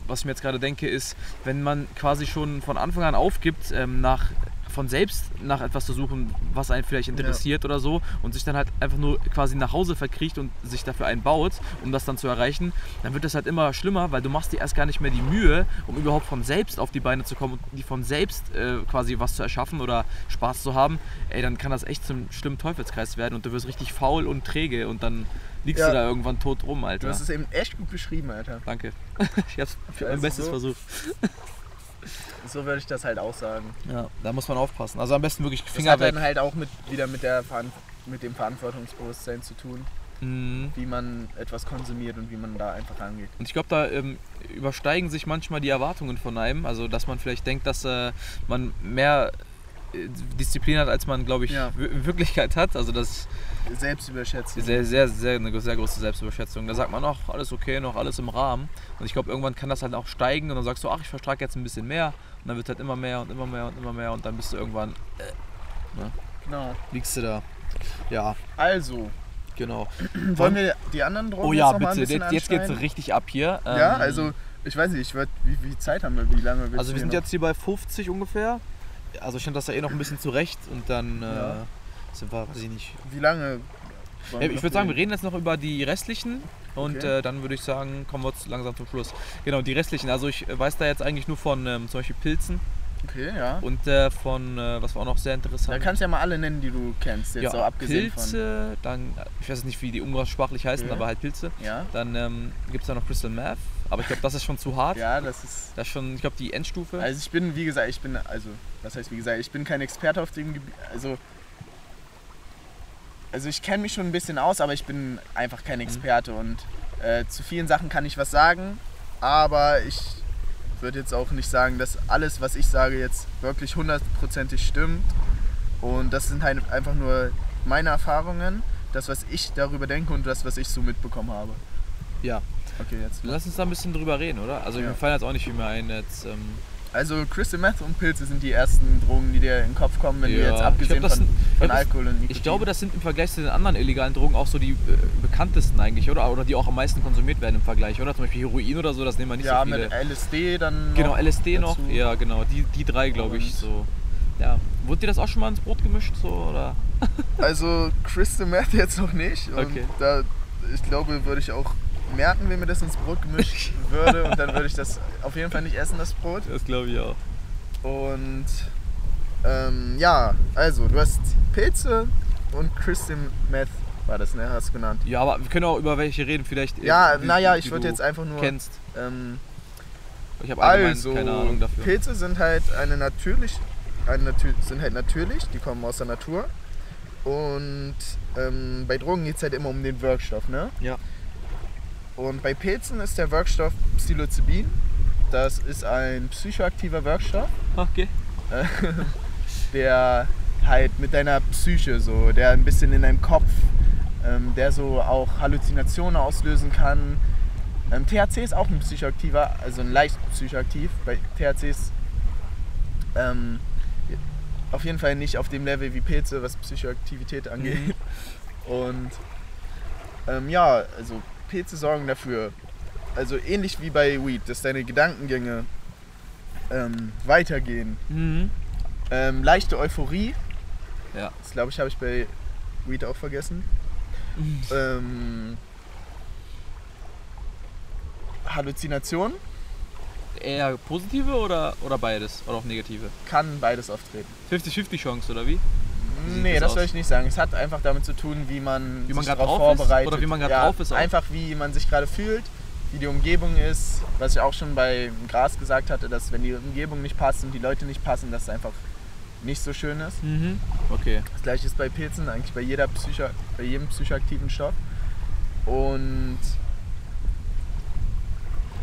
was ich mir jetzt gerade denke, ist, wenn man quasi schon von Anfang an aufgibt, ähm, nach von selbst nach etwas zu suchen, was einen vielleicht interessiert oder so und sich dann halt einfach nur quasi nach Hause verkriecht und sich dafür einbaut, um das dann zu erreichen, dann wird das halt immer schlimmer, weil du machst dir erst gar nicht mehr die Mühe, um überhaupt von selbst auf die Beine zu kommen und die von selbst äh, quasi was zu erschaffen oder Spaß zu haben, ey, dann kann das echt zum schlimmen Teufelskreis werden und du wirst richtig faul und träge und dann liegst Ja. du da irgendwann tot rum, du Alter. hast es eben echt gut beschrieben, Alter. Danke. Ich hab's für mein Also Bestes so- versucht. So würde ich das halt auch sagen. Ja, da muss man aufpassen. Also am besten wirklich Das Finger hat weg. dann halt auch mit, wieder mit, der, Veran- mit dem Verantwortungsbewusstsein zu tun, Mhm. wie man etwas konsumiert und wie man da einfach rangeht. Und ich glaube, da ähm, übersteigen sich manchmal die Erwartungen von einem. Also, dass man vielleicht denkt, dass äh, man mehr äh, Disziplin hat, als man, glaube ich, Ja. in Wirklichkeit hat. Also, das Selbstüberschätzung. sehr, sehr, sehr, eine sehr große Selbstüberschätzung. Da sagt man auch, alles okay, noch alles im Rahmen. Und ich glaube, irgendwann kann das halt auch steigen und dann sagst du, ach, ich vertrage jetzt ein bisschen mehr. Und dann wird halt immer mehr und immer mehr und immer mehr und dann bist du irgendwann, Genau. liegst du da. Ja, Also, genau. wollen wir die anderen Drogen Oh ja, noch mal ein bitte, jetzt, jetzt geht's richtig ab hier. Ja, Ähm, also, ich weiß nicht, ich würd, wie viel Zeit haben wir, wie lange willst Also wir sind jetzt hier bei 50 ungefähr. Also ich stand das ja eh noch ein bisschen zurecht und dann Ja. äh, sind wir, weiß ich nicht. Wie lange? Ich würde sagen, wir reden jetzt noch über die restlichen und Okay. äh, dann würde ich sagen, kommen wir jetzt langsam zum Schluss. Genau, die restlichen. Also ich äh, weiß da jetzt eigentlich nur von ähm, zum Beispiel Pilzen Okay, ja. und äh, von, äh, was war auch noch sehr Da interessant. kannst du ja mal alle nennen, die du kennst, jetzt so ja, abgesehen von. Pilze, dann, äh, ich weiß nicht, wie die umgangssprachlich heißen, Okay. aber halt Pilze. Ja, Dann ähm, gibt es da noch Crystal Meth, aber ich glaube, das ist schon zu hart. ja, das ist. Das ist schon, ich glaube, die Endstufe. Also ich bin, wie gesagt, ich bin, also, was heißt wie gesagt, ich bin kein Experte auf dem Gebiet. Also, also ich kenne mich schon ein bisschen aus, aber ich bin einfach kein Experte und äh, zu vielen Sachen kann ich was sagen, aber ich würde jetzt auch nicht sagen, dass alles, was ich sage, jetzt wirklich hundertprozentig stimmt. Und das sind halt einfach nur meine Erfahrungen, das, was ich darüber denke und das, was ich so mitbekommen habe. ja. Okay, jetzt. Lass uns da ein bisschen drüber reden, oder? Also Ja. mir fallen jetzt auch nicht viel mehr ein jetzt. Ähm, Also Crystal Meth und Pilze sind die ersten Drogen, die dir in den Kopf kommen, wenn du Ja, jetzt ich abgesehen glaub, von, von Alkohol und Nikotin. Ich glaube, das sind im Vergleich zu den anderen illegalen Drogen auch so die äh, bekanntesten eigentlich, oder? Oder die auch am meisten konsumiert werden im Vergleich, oder? Zum Beispiel Heroin oder so, das nehmen wir nicht ja, so viele. mit LSD dann. genau, noch LSD noch. dazu. Ja, genau. Die, die drei, glaube ich, so. Ja. Wurde dir das auch schon mal ins Brot gemischt, so, oder? Also Crystal Meth jetzt noch nicht. Okay. da, ich glaube, würde ich auch merken, wenn mir das ins Brot gemischt würde. Und dann würde ich das auf jeden Fall nicht essen, das Brot. Das glaube ich auch. Und ähm, ja, also du hast Pilze und Crystal Meth war das, ne? Hast du genannt. Ja, aber wir können auch über welche reden, vielleicht. äh, Ja, naja, ich würde jetzt einfach nur. kennst. Ähm, Ich habe Also, keine Ahnung dafür. Pilze sind halt eine natürlich, eine natür sind halt natürlich, die kommen aus der Natur. Und ähm, bei Drogen geht es halt immer um den Wirkstoff, ne? Ja. Und bei Pilzen ist der Wirkstoff Psilocybin. Das ist ein psychoaktiver Wirkstoff, Okay. der halt mit deiner Psyche so, der ein bisschen in deinem Kopf, ähm, der so auch Halluzinationen auslösen kann. Ähm, THC ist auch ein psychoaktiver, also ein leicht psychoaktiv. Bei THC ist ähm, auf jeden Fall nicht auf dem Level wie Pilze, was Psychoaktivität angeht. Und ähm, ja, also Pilze sorgen dafür, also ähnlich wie bei Weed, dass deine Gedankengänge ähm, weitergehen. Mhm. Ähm, leichte Euphorie, Ja. das glaube ich, habe ich bei Weed auch vergessen. ähm, Halluzination Eher positive oder, oder beides? Oder auch negative? kann beides auftreten. 50-50 Chance, oder wie? Nee, das das soll ich nicht sagen. Es hat einfach damit zu tun, wie man, Wie man sich darauf drauf ist? vorbereitet. Oder wie man grad ja, drauf ist auch? Einfach wie man sich gerade fühlt, wie die Umgebung ist. Was ich auch schon bei Gras gesagt hatte, dass wenn die Umgebung nicht passt und die Leute nicht passen, dass es einfach nicht so schön ist. Mhm. Okay. Das gleiche ist bei Pilzen, eigentlich bei, jeder Psycho, bei jedem psychoaktiven Stoff. Und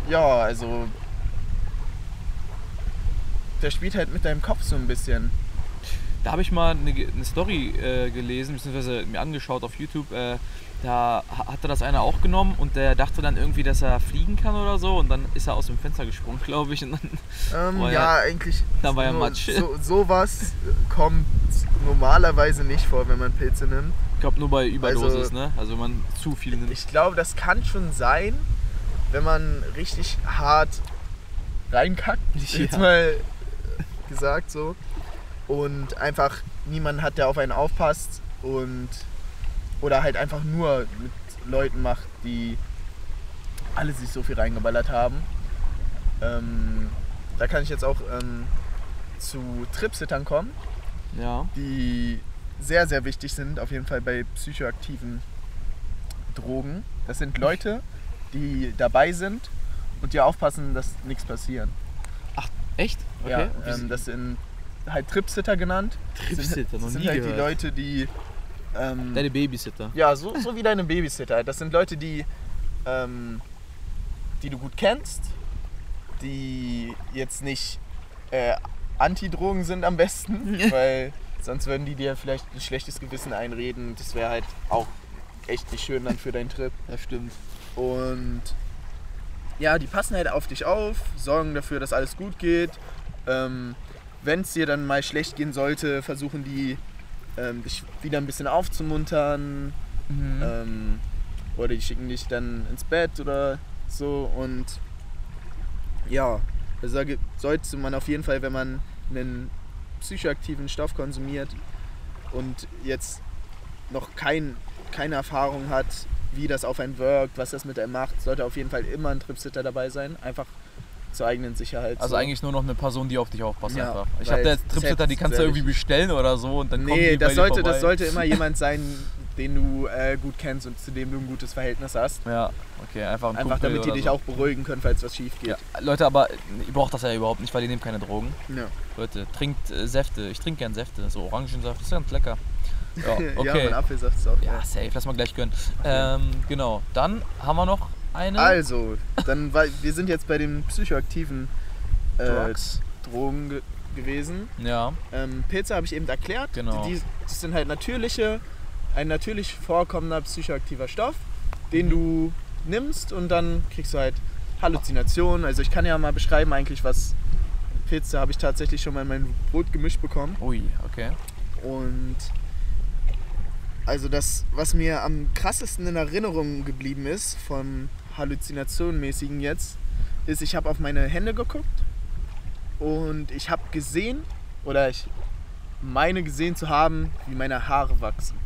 ja, also der spielt halt mit deinem Kopf so ein bisschen. Da habe ich mal eine, eine Story äh, gelesen, beziehungsweise mir angeschaut auf YouTube. Äh, da ha- hatte das einer auch genommen und der dachte dann irgendwie, dass er fliegen kann oder so und dann ist er aus dem Fenster gesprungen, glaube ich. Und dann, Ähm, ja, ja- eigentlich. da war ja Matsch. So, sowas kommt normalerweise nicht vor, wenn man Pilze nimmt. ich glaube nur bei Überdosis, Also- ne? Also wenn man zu viel nimmt. Ich glaube, das kann schon sein, wenn man richtig hart reinkackt, Ja. jetzt mal gesagt so. Und einfach niemand hat, der auf einen aufpasst und oder halt einfach nur mit Leuten macht, die alle sich so viel reingeballert haben. Ähm, da kann ich jetzt auch ähm, zu Tripsittern kommen Ja. die sehr, sehr wichtig sind, auf jeden Fall bei psychoaktiven Drogen. Das sind Leute, die dabei sind und die aufpassen, dass nichts passiert. Echt? Okay. Ja, ähm, das sind halt Tripsitter genannt. Tripsitter, das noch sind nie halt gehört. die Leute, die ähm, Deine Babysitter. ja, so, so wie deine Babysitter. Das sind Leute, die, ähm, die du gut kennst, die jetzt nicht äh, Anti-Drogen sind am besten, weil sonst würden die dir vielleicht ein schlechtes Gewissen einreden. Das wäre halt auch echt nicht schön dann für deinen Trip. Das stimmt. Und ja, die passen halt auf dich auf, sorgen dafür, dass alles gut geht. Ähm, Wenn es dir dann mal schlecht gehen sollte, versuchen die ähm, dich wieder ein bisschen aufzumuntern. Mhm. Ähm, oder die schicken dich dann ins Bett oder so. Und ja, also sollte man auf jeden Fall, wenn man einen psychoaktiven Stoff konsumiert und jetzt noch kein, keine Erfahrung hat, wie das auf einen wirkt, was das mit einem macht, sollte auf jeden Fall immer ein Tripsitter dabei sein. Einfach zur eigenen Sicherheit. Also so. eigentlich nur noch eine Person, die auf dich aufpasst Ja, einfach. Ich habe da jetzt Tripsitter, die kannst du irgendwie bestellen oder so und dann Nee, die bei das sollte, das sollte immer jemand sein, den du äh, gut kennst und zu dem du ein gutes Verhältnis hast. Ja, okay, einfach ein Einfach Kumpel damit die dich so. auch beruhigen können, falls was schief geht. Ja, Leute, aber ihr braucht das ja überhaupt nicht, weil ihr nehmt keine Drogen. Ja. Leute, trinkt äh, Säfte. Ich trinke gern Säfte. So Orangensaft, ist ganz lecker. Ja, ja, okay. mein Apfelsaft ist auch. Ja, safe, lass mal gleich gönnen. Ähm, genau, dann haben wir noch eine. Also, dann war, wir sind jetzt bei den psychoaktiven äh. Drogen ge gewesen. Ja, Ähm, Pilze habe ich eben erklärt. Genau. Die, das sind halt natürliche, ein natürlich vorkommender psychoaktiver Stoff, den Mhm. du nimmst und dann kriegst du halt Halluzinationen. Also ich kann ja mal beschreiben eigentlich, was Pilze habe ich tatsächlich schon mal in mein Brot gemischt bekommen. ui, okay. Und also das, was mir am krassesten in Erinnerung geblieben ist, vom Halluzinationenmäßigen jetzt, ist, ich habe auf meine Hände geguckt und ich habe gesehen, oder ich meine gesehen zu haben, wie meine Haare wachsen.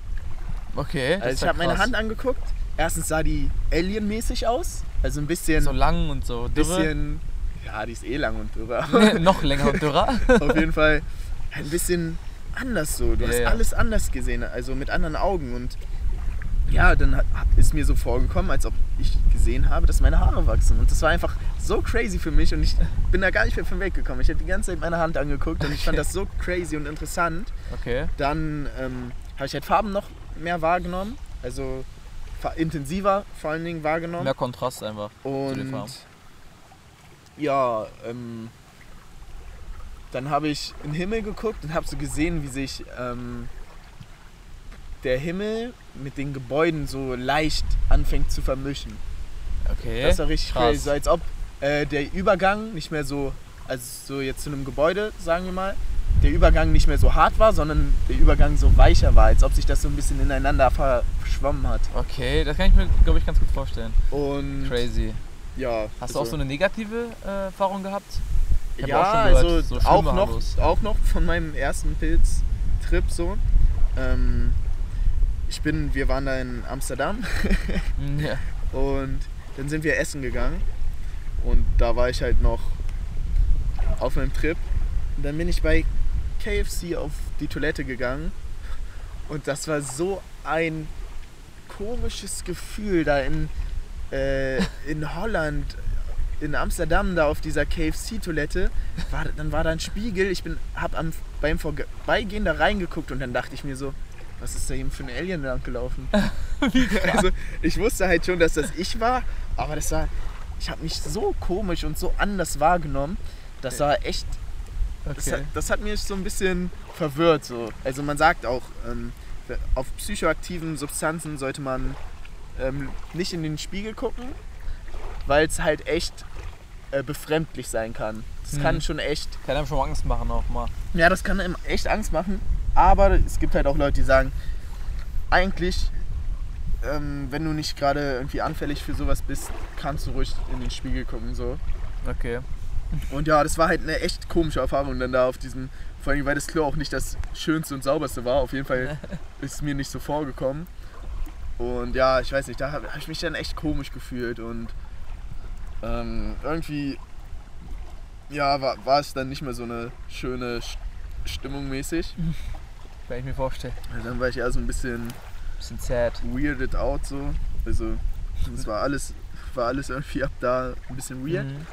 Okay, Also ich habe meine. Hand angeguckt. Erstens sah die alienmäßig aus, also ein bisschen, So lang und so dürre. bisschen, ja, die ist eh lang und dürre, aber noch länger und dürrer. auf jeden Fall ein bisschen anders so. Du Ja, hast ja. alles anders gesehen, also mit anderen Augen. Und ja, dann hat- ist mir so vorgekommen, als ob ich gesehen habe, dass meine Haare wachsen. Und das war einfach so crazy für mich und ich bin da gar nicht mehr von weggekommen. Ich habe die ganze Zeit meine Hand angeguckt und ich fand das so crazy und interessant. Okay. Dann ähm, habe ich halt Farben noch mehr wahrgenommen, also intensiver vor allen Dingen wahrgenommen. Mehr Kontrast einfach. Und ja, ähm, dann habe ich in den Himmel geguckt und habe so gesehen, wie sich ähm, der Himmel mit den Gebäuden so leicht anfängt zu vermischen. Okay. Das war richtig krass. crazy. So als ob äh, der Übergang nicht mehr so, also so jetzt zu einem Gebäude, sagen wir mal, der Übergang nicht mehr so hart war, sondern der Übergang so weicher war, als ob sich das so ein bisschen ineinander verschwommen hat. Okay, das kann ich mir, glaube ich, ganz gut vorstellen. Und Crazy. ja. Hast du auch so eine negative äh, Erfahrung gehabt? Ich ja, auch schon gehört, also so auch, noch, auch noch von meinem ersten Pilztrip so. Ähm, ich bin, wir waren da in Amsterdam. Mm, Ja. und dann sind wir essen gegangen. Und da war ich halt noch auf einem Trip. Und dann bin ich bei KFC auf die Toilette gegangen. Und das war so ein komisches Gefühl da in, äh, in Holland, in Amsterdam da auf dieser KFC-Toilette. War, dann war da ein Spiegel, ich bin, hab am, beim Vorbeigehen da reingeguckt und dann dachte ich mir so, was ist da eben für ein Alien lang gelaufen? also ich wusste halt schon, dass das ich war, aber das war, ich habe mich so komisch und so anders wahrgenommen. Das war echt Das, Okay. hat, das hat mich so ein bisschen verwirrt. So. Also man sagt auch, ähm, auf psychoaktiven Substanzen sollte man ähm, nicht in den Spiegel gucken, weil es halt echt äh, befremdlich sein kann. Das Mhm. kann schon echt, Kann einem schon Angst machen auch mal. ja, das kann einem echt Angst machen. Aber es gibt halt auch Leute, die sagen, eigentlich, ähm, wenn du nicht gerade irgendwie anfällig für sowas bist, kannst du ruhig in den Spiegel gucken. So. Okay. Und ja, das war halt eine echt komische Erfahrung dann da auf diesem, vor allem weil das Klo auch nicht das schönste und sauberste war. Auf jeden Fall ist es mir nicht so vorgekommen. Und ja, ich weiß nicht, da habe hab ich mich dann echt komisch gefühlt und ähm, irgendwie ja, war, war es dann nicht mehr so eine schöne St- Stimmung mäßig. Kann ich mir vorstellen. Also dann war ich eher so ein bisschen Bisschen sad. weirded out so. Also es war alles, war alles irgendwie ab da ein bisschen weird. Mhm.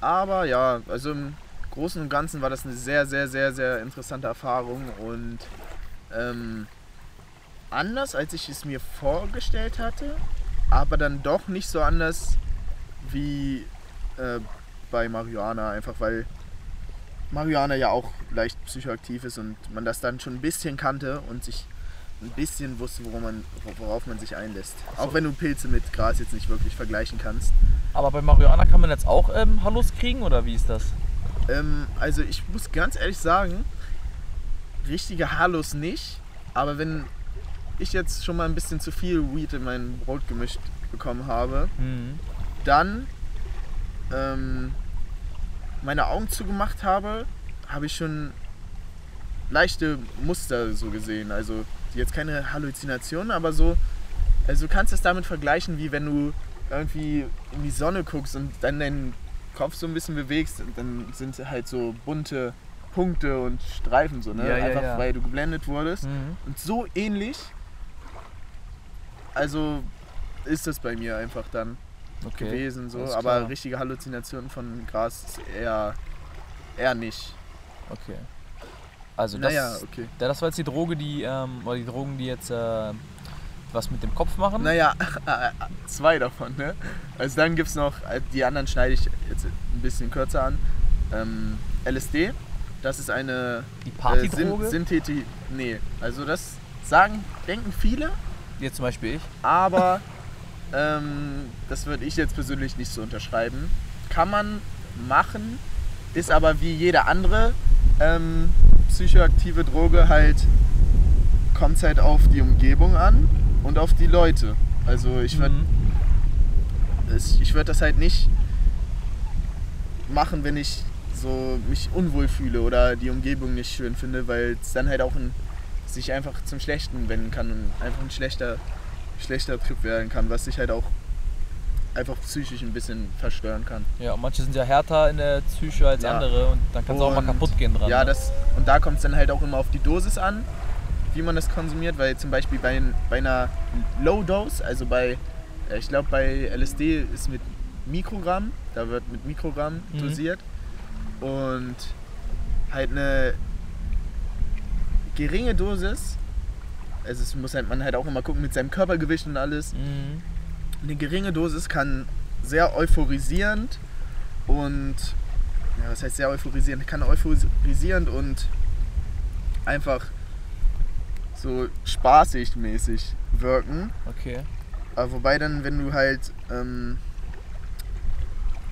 Aber ja, also im Großen und Ganzen war das eine sehr, sehr, sehr, sehr interessante Erfahrung und ähm, anders, als ich es mir vorgestellt hatte, aber dann doch nicht so anders wie äh, bei Marihuana, einfach weil Marihuana ja auch leicht psychoaktiv ist und man das dann schon ein bisschen kannte und sich ein bisschen wusste, worauf man, worauf man sich einlässt. Auch wenn du Pilze mit Gras jetzt nicht wirklich vergleichen kannst. Aber bei Marihuana kann man jetzt auch ähm, Hallos kriegen oder wie ist das? Ähm, also ich muss ganz ehrlich sagen, richtige Halos nicht. Aber wenn ich jetzt schon mal ein bisschen zu viel Weed in mein Brot gemischt bekommen habe, Mhm. Dann ähm, meine Augen zugemacht habe, habe ich schon leichte Muster so gesehen. Also jetzt keine Halluzinationen, aber so, also du kannst es damit vergleichen, wie wenn du irgendwie in die Sonne guckst und dann deinen Kopf so ein bisschen bewegst, und dann sind halt so bunte Punkte und Streifen so, ne? Ja, ja, Einfach ja. weil du geblendet wurdest. Mhm. Und so ähnlich, also ist das bei mir einfach dann Okay. gewesen, so. aber richtige Halluzinationen von Gras eher, eher nicht. Okay. Also das, naja, okay. das war jetzt die Droge, die, ähm, oder die Drogen, die jetzt äh, was mit dem Kopf machen. Naja, zwei davon, ne? Also dann gibt es noch, äh, die anderen schneide ich jetzt ein bisschen kürzer an. Ähm, LSD, das ist eine Die äh, Partydroge, Syntheti... Nee, also das sagen, denken viele, jetzt zum Beispiel ich. aber ähm, das würde ich jetzt persönlich nicht so unterschreiben. Kann man machen, ist aber wie jede andere ähm, psychoaktive Droge halt, kommt halt auf die Umgebung an und auf die Leute. Also ich würde Mhm. ich würd das halt nicht machen, wenn ich so mich unwohl fühle oder die Umgebung nicht schön finde, weil es dann halt auch ein, sich einfach zum Schlechten wenden kann und einfach ein schlechter, schlechter Trip werden kann, was sich halt auch einfach psychisch ein bisschen verstören kann. Ja, und manche sind ja härter in der Psyche als Ja. andere und dann kann es auch mal kaputt gehen dran. Ja, ne? das, und da kommt es dann halt auch immer auf die Dosis an, wie man das konsumiert, weil zum Beispiel bei, bei einer Low Dose, also bei, äh, ich glaube bei LSD ist mit Mikrogramm, da wird mit Mikrogramm Mhm. dosiert und halt eine geringe Dosis, also es muss halt, man halt auch immer gucken mit seinem Körpergewicht und alles, Mhm. eine geringe Dosis kann sehr euphorisierend und ja, was heißt sehr euphorisierend? Kann euphorisierend und einfach so spaßig mäßig wirken. Okay. Aber wobei dann, wenn du halt ähm,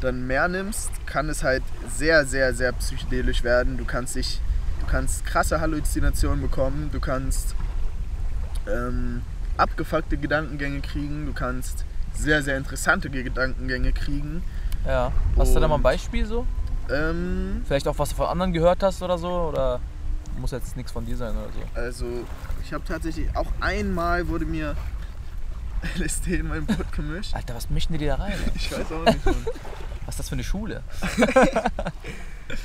dann mehr nimmst, kann es halt sehr, sehr, sehr psychedelisch werden. Du kannst dich, du kannst krasse Halluzinationen bekommen, du kannst ähm, abgefuckte Gedankengänge kriegen, du kannst sehr, sehr interessante Gedankengänge kriegen. Ja. Hast du da mal ein Und- Beispiel so? Ähm, Vielleicht auch was du von anderen gehört hast oder so? Oder muss jetzt nichts von dir sein oder so? also ich habe tatsächlich auch einmal wurde mir LSD in mein Brot gemischt. Alter, was mischen die dir da rein? ey? Ich weiß auch nicht. Mann. Was ist das für eine Schule?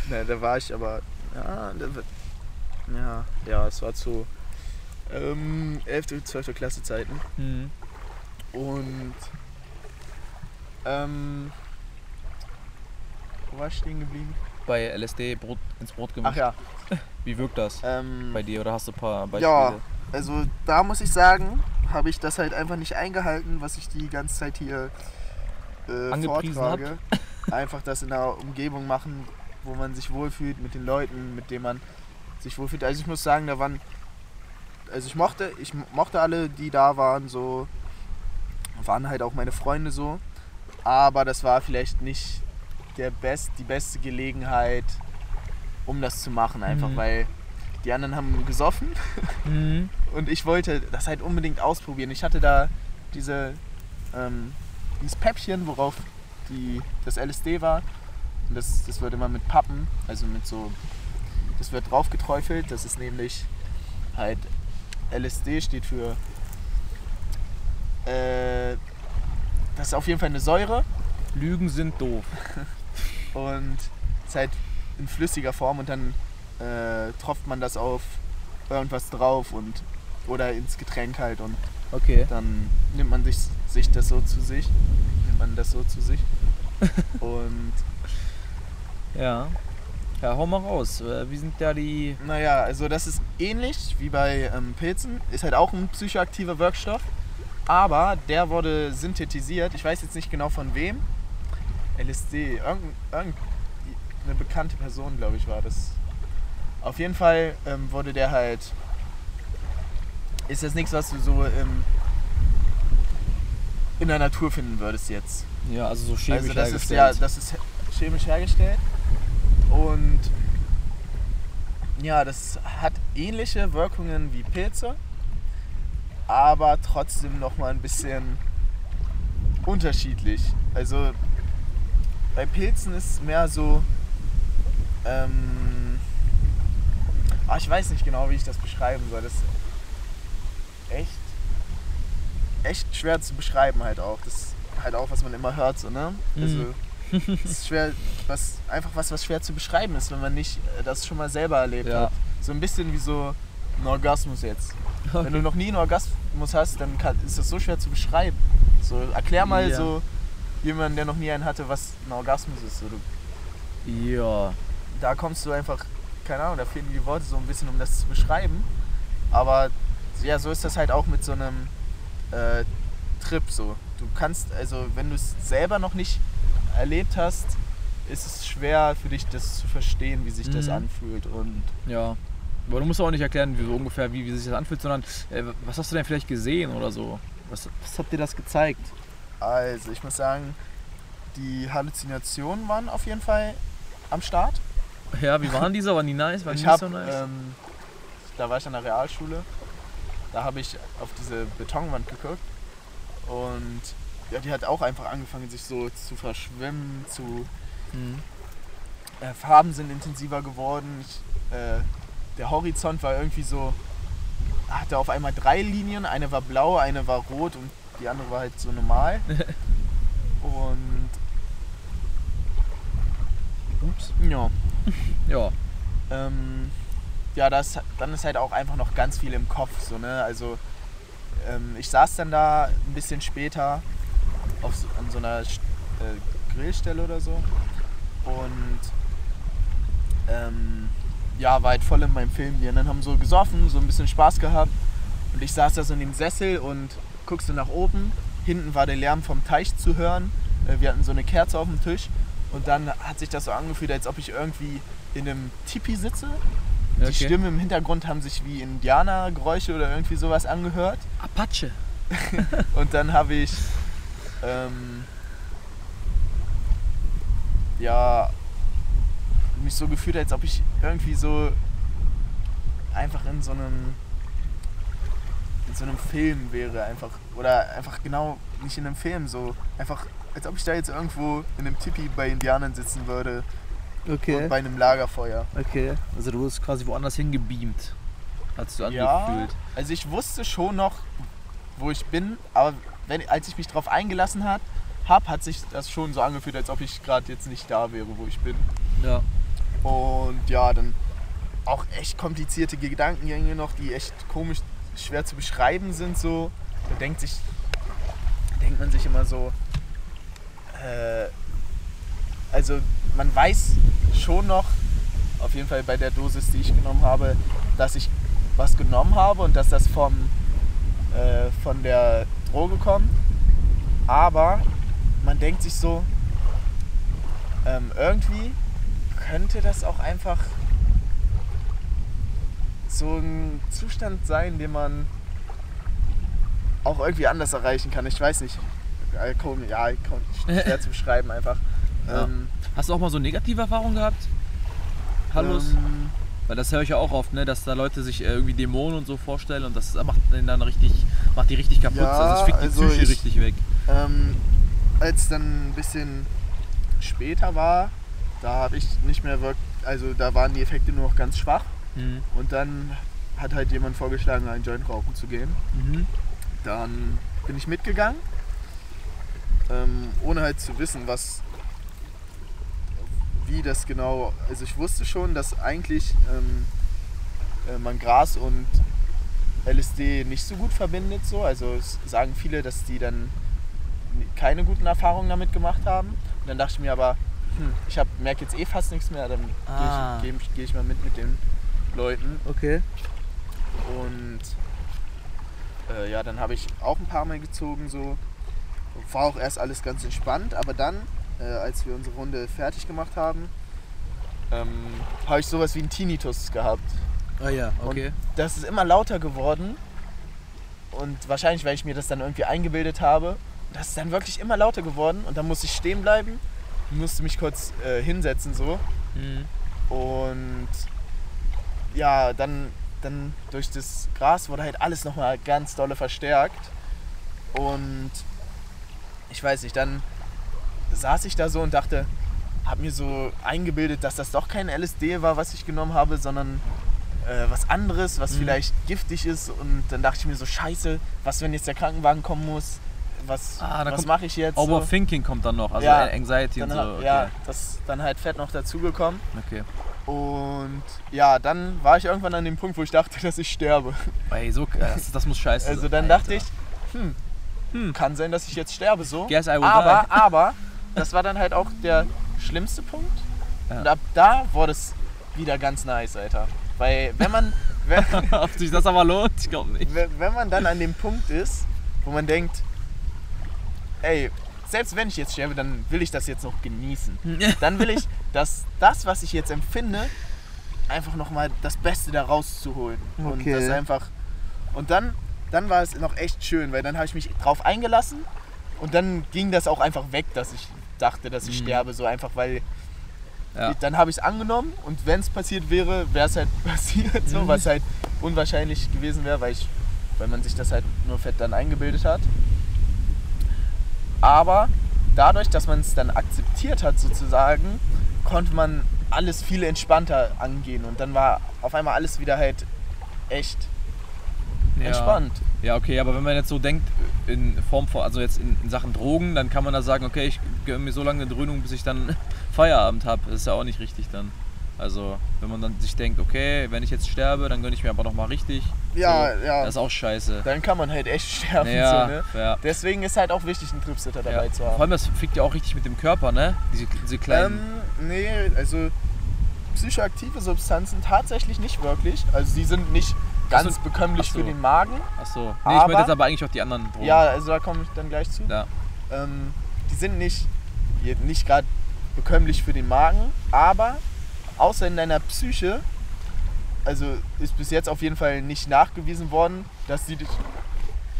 Ne, da war ich aber. Ja, da, wird- ja, ja, es war zu ähm, 11., 12. Klasse Zeiten. Mhm. Und ähm, wo war ich stehen geblieben? Bei LSD Brot ins Brot gemischt. Ach ja. Wie wirkt das Ähm, bei dir? Oder hast du ein paar Beispiele? ja, also da muss ich sagen, habe ich das halt einfach nicht eingehalten, was ich die ganze Zeit hier äh, Angepriesen vortrage. Einfach das in der Umgebung machen, wo man sich wohlfühlt, mit den Leuten, mit denen man sich wohlfühlt. Also ich muss sagen, da waren, also ich mochte, ich mochte alle, die da waren, so, waren halt auch meine Freunde so, aber das war vielleicht nicht der best, die beste Gelegenheit, um das zu machen, einfach Mhm. weil die anderen haben gesoffen Mhm. und ich wollte das halt unbedingt ausprobieren. Ich hatte da diese, ähm, dieses Päppchen, worauf die, das LSD war. Und das, das wird immer mit Pappen, also mit so, das wird drauf geträufelt. Das ist nämlich halt, LSD steht für, äh, das ist auf jeden Fall eine Säure Lügen sind doof. und ist halt in flüssiger Form und dann äh, tropft man das auf irgendwas drauf und oder ins Getränk halt und Okay. dann nimmt man sich, sich das so zu sich. Nimmt man das so zu sich. Und Ja. Ja, hau mal raus. Äh, Wie sind da die. naja, also das ist ähnlich wie bei ähm, Pilzen. Ist halt auch ein psychoaktiver Wirkstoff. Aber der wurde synthetisiert. Ich weiß jetzt nicht genau von wem. LSD. Irgendeine irgend, eine bekannte Person, glaube ich, war das. Auf jeden Fall ähm, wurde der halt. Ist jetzt nichts, was du so im, in der Natur finden würdest jetzt. Ja, also so chemisch also das ist hergestellt. ja, das ist chemisch hergestellt und ja, das hat ähnliche Wirkungen wie Pilze, aber trotzdem noch mal ein bisschen unterschiedlich. Also bei Pilzen ist es mehr so, ähm, ah, ich weiß nicht genau, wie ich das beschreiben soll. Das ist echt, echt schwer zu beschreiben halt auch. Das ist halt auch, was man immer hört, so, ne? Also, es ist schwer, was, einfach was, was schwer zu beschreiben ist, wenn man nicht äh, das schon mal selber erlebt Ja. hat. So ein bisschen wie so ein Orgasmus jetzt. Wenn du noch nie einen Orgasmus hast, dann kann, ist das so schwer zu beschreiben. So, erklär mal Ja. so jemanden, der noch nie einen hatte, was ein Orgasmus ist. So, du, Ja. da kommst du einfach, keine Ahnung, da fehlen die Worte so ein bisschen, um das zu beschreiben. Aber ja, so ist das halt auch mit so einem äh, Trip so. Du kannst, also wenn du es selber noch nicht erlebt hast, ist es schwer für dich, das zu verstehen, wie sich das Mhm. anfühlt. Und Ja. Aber du musst auch nicht erklären, wie so ungefähr, wie, wie sich das anfühlt, sondern äh, was hast du denn vielleicht gesehen oder so? Was, was hat dir das gezeigt? also ich muss sagen, die Halluzinationen waren auf jeden Fall am Start. Ja, wie waren diese? Waren die nice? Waren die ich nicht habe, so nice? ähm, da war ich an der Realschule, da habe ich auf diese Betonwand geguckt und ja, die hat auch einfach angefangen, sich so zu verschwimmen, zu Mhm. äh, Farben sind intensiver geworden. Ich, äh, der Horizont war irgendwie so, hatte auf einmal drei Linien, eine war blau, eine war rot und die andere war halt so normal. und Ups. ja, Ja. ähm, ja, das, dann ist halt auch einfach noch ganz viel im Kopf. So, ne? Also ähm, ich saß dann da ein bisschen später auf so, an so einer äh, Grillstelle oder so und ähm, ja, war halt voll in meinem Film. Die anderen haben so gesoffen, so ein bisschen Spaß gehabt und ich saß da so in dem Sessel und guckste nach oben. Hinten war der Lärm vom Teich zu hören. Äh, Wir hatten so eine Kerze auf dem Tisch und dann hat sich das so angefühlt, als ob ich irgendwie in einem Tipi sitze. Die Okay. Stimmen im Hintergrund haben sich wie Indianergeräusche oder irgendwie sowas angehört. Apache. Und dann habe ich ähm, ja mich so gefühlt, als ob ich irgendwie so einfach in so einem in so einem Film wäre einfach oder einfach genau nicht in einem Film so einfach als ob ich da jetzt irgendwo in einem Tipi bei Indianern sitzen würde und bei einem Lagerfeuer. Okay. Also du wurdest quasi woanders hingebeamt. Hast du Ja, angefühlt. also ich wusste schon noch, wo ich bin, aber wenn, als ich mich darauf eingelassen hat, hab, hat sich das schon so angefühlt, als ob ich gerade jetzt nicht da wäre, wo ich bin. Ja. Und ja, dann auch echt komplizierte Gedankengänge noch, die echt komisch schwer zu beschreiben sind. So, da denkt sich, denkt man sich immer so, äh, also man weiß schon noch, auf jeden Fall bei der Dosis, die ich genommen habe, dass ich was genommen habe und dass das vom, äh, von der Droge kommt. Aber man denkt sich so, ähm, irgendwie, könnte das auch einfach so ein Zustand sein, den man auch irgendwie anders erreichen kann. Ich weiß nicht. Ja, komm, ja, komm, schwer zu beschreiben einfach. Ja. Ähm, Hast du auch mal so negative Erfahrungen gehabt? Hallos? ähm, Weil das höre ich ja auch oft, ne? dass da Leute sich äh, irgendwie Dämonen und so vorstellen und das macht den dann richtig, macht die richtig kaputt. Ja, also es fickt die also Psyche ich- richtig weg. Ähm, als dann ein bisschen später war, da habe ich nicht mehr wirklich, also da waren die Effekte nur noch ganz schwach Mhm. und dann hat halt jemand vorgeschlagen, einen Joint rauchen zu gehen. Mhm. Dann bin ich mitgegangen, ähm, ohne halt zu wissen, was, wie das genau, also ich wusste schon, dass eigentlich ähm, äh, man Gras und LSD nicht so gut verbindet, so. also es sagen viele, dass die dann keine guten Erfahrungen damit gemacht haben. Und dann dachte ich mir aber, hm, ich merke jetzt eh fast nichts mehr, dann Ah. gehe ich, geh ich, geh ich mal mit mit den Leuten. Okay. Und äh, ja, dann habe ich auch ein paar Mal gezogen so. War auch erst alles ganz entspannt, aber dann, äh, als wir unsere Runde fertig gemacht haben, ähm, habe ich sowas wie einen Tinnitus gehabt. Ah ja, okay. Das ist immer lauter geworden und wahrscheinlich, weil ich mir das dann irgendwie eingebildet habe. Das ist dann wirklich immer lauter geworden und dann musste ich stehen bleiben, musste mich kurz äh, hinsetzen so Mhm. und ja, dann, dann durch das Gras wurde halt alles nochmal ganz dolle verstärkt. Und ich weiß nicht, dann saß ich da so und dachte, hab mir so eingebildet, dass das doch kein LSD war, was ich genommen habe, sondern äh, was anderes, was Mhm. vielleicht giftig ist. Und dann dachte ich mir so, scheiße, was, wenn jetzt der Krankenwagen kommen muss? Was, Ah, was mache ich jetzt? so? Overthinking kommt dann noch, also Ja, Anxiety und so. Okay. Ja, das ist dann halt fett noch dazugekommen. okay. Und ja, dann war ich irgendwann an dem Punkt, wo ich dachte, dass ich sterbe. Ey, so, das, das muss scheiße Also sein. dann Alter. dachte ich, hm, Hm. kann sein, dass ich jetzt sterbe so. Guess I will Aber, aber, das war dann halt auch der schlimmste Punkt. Ja. Und ab da wurde es wieder ganz nice, Alter. Weil wenn man, wenn. Ob sich das aber lohnt, ich glaube nicht. wenn man dann an dem Punkt ist, wo man denkt, ey, selbst wenn ich jetzt sterbe, dann will ich das jetzt noch genießen. Dann will ich, dass das, was ich jetzt empfinde, einfach nochmal das Beste da rauszuholen. Und Okay. das einfach. Und dann, dann war es noch echt schön, weil dann habe ich mich drauf eingelassen und dann ging das auch einfach weg, dass ich dachte, dass ich Mhm. sterbe, so einfach, weil Ja. dann habe ich es angenommen und wenn es passiert wäre, wäre es halt passiert, so, Mhm. was halt unwahrscheinlich gewesen wäre, weil, ich, weil man sich das halt nur fett dann eingebildet hat. Aber dadurch, dass man es dann akzeptiert hat sozusagen, konnte man alles viel entspannter angehen und dann war auf einmal alles wieder halt echt Ja. entspannt. Ja, okay, aber wenn man jetzt so denkt, in Form von, also jetzt in, in Sachen Drogen, dann kann man da sagen, okay, ich gönne mir so lange eine Dröhnung, bis ich dann Feierabend habe. Das ist ja auch nicht richtig dann. Also, wenn man dann sich denkt, okay, wenn ich jetzt sterbe, dann gönne ich mir aber nochmal richtig. Ja, so, ja. Das ist auch scheiße. Dann kann man halt echt sterben. Ja, So, ne? ja. Deswegen ist halt auch wichtig, einen Tripsitter dabei ja. zu Vor haben. allem, das fickt ja auch richtig mit dem Körper, ne? Diese, diese kleinen. Ähm, nee, also psychoaktive Substanzen tatsächlich nicht wirklich. Also sie sind nicht ganz so. bekömmlich so. für den Magen. Achso. Nee, ich meine aber- jetzt aber eigentlich auch die anderen Drogen. Ja, also da komme ich dann gleich zu. Ja. Ähm, die sind nicht, nicht gerade bekömmlich für den Magen, aber außer in deiner Psyche, also ist bis jetzt auf jeden Fall nicht nachgewiesen worden, dass die dich,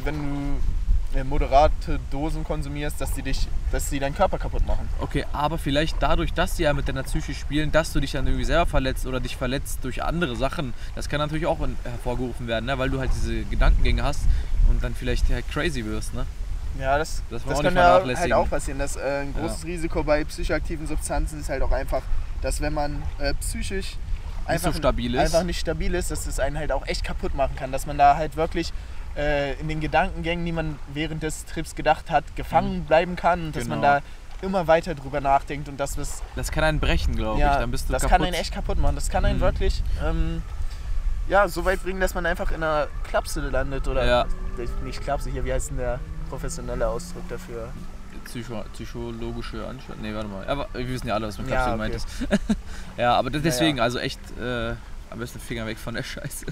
wenn du moderate Dosen konsumierst, dass die dich, dass die deinen Körper kaputt machen. Okay, aber vielleicht dadurch, dass die ja mit deiner Psyche spielen, dass du dich dann irgendwie selber verletzt oder dich verletzt durch andere Sachen, das kann natürlich auch hervorgerufen werden, ne? weil du halt diese Gedankengänge hast und dann vielleicht halt crazy wirst. Ne? Ja, das, Das das, kann nicht ja halt auch passieren. Das, äh, ein großes Risiko bei psychoaktiven Substanzen ist halt auch einfach, dass wenn man äh, psychisch einfach, so stabil ist. einfach nicht stabil ist, dass es einen halt auch echt kaputt machen kann. Dass man da halt wirklich äh, in den Gedankengängen, die man während des Trips gedacht hat, gefangen bleiben kann und dass man Genau. da immer weiter drüber nachdenkt und dass das, Das kann einen brechen, glaube ich. ja, Dann bist du das kaputt. kann einen echt kaputt machen. Das kann einen Mhm. wirklich ähm, ja, so weit bringen, dass man einfach in einer Klapse landet oder Ja. nicht Klapse hier, wie heißt denn der professionelle Ausdruck dafür? Psycho psychologische Anstalt. Nee, warte mal. Aber wir wissen ja alle, was mit Ja, Kapsel gemeint okay. ist. ja, aber deswegen, Ja, also echt äh, am besten Finger weg von der Scheiße.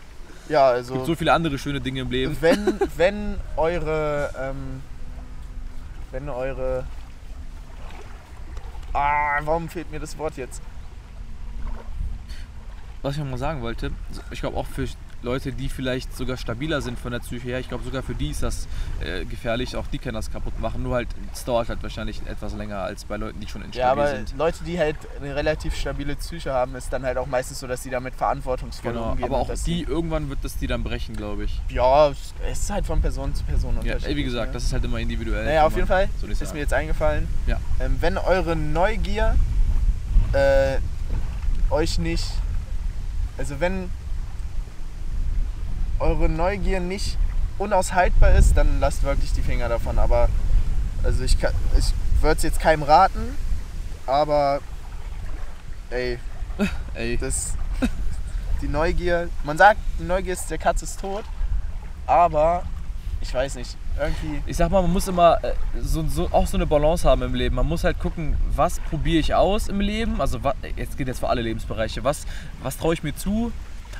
Ja, Es gibt also so viele andere schöne Dinge im Leben. wenn, wenn eure, ähm, wenn eure, ah, warum fehlt mir das Wort jetzt? was ich noch mal sagen wollte, ich glaube auch für Leute, die vielleicht sogar stabiler sind von der Psyche her, ich glaube sogar für die ist das äh, gefährlich, auch die können das kaputt machen, nur halt, es dauert halt wahrscheinlich etwas länger als bei Leuten, die schon instabil Ja, aber sind. Leute, die halt eine relativ stabile Psyche haben, ist dann halt auch meistens so, dass sie damit verantwortungsvoll Genau, umgehen. aber auch die, irgendwann wird das die dann brechen, glaube ich. Ja, es ist halt von Person zu Person Ja, unterschiedlich. ey, wie gesagt, ne? das ist halt immer individuell. Naja, auf jeden Fall so ist mir jetzt eingefallen, Ja. ähm, wenn eure Neugier äh, euch nicht, also wenn eure Neugier nicht unaushaltbar ist, dann lasst wirklich die Finger davon. Aber also ich, kann- ich würde es jetzt keinem raten, aber ey, Ey, das, die Neugier, man sagt, die Neugier ist der Katze ist tot, aber ich weiß nicht, irgendwie, ich sag mal, man muss immer äh, so, so, auch so eine Balance haben im Leben. Man muss halt gucken, was probiere ich aus im Leben. Also was, jetzt geht jetzt für alle Lebensbereiche. Was, was traue ich mir zu?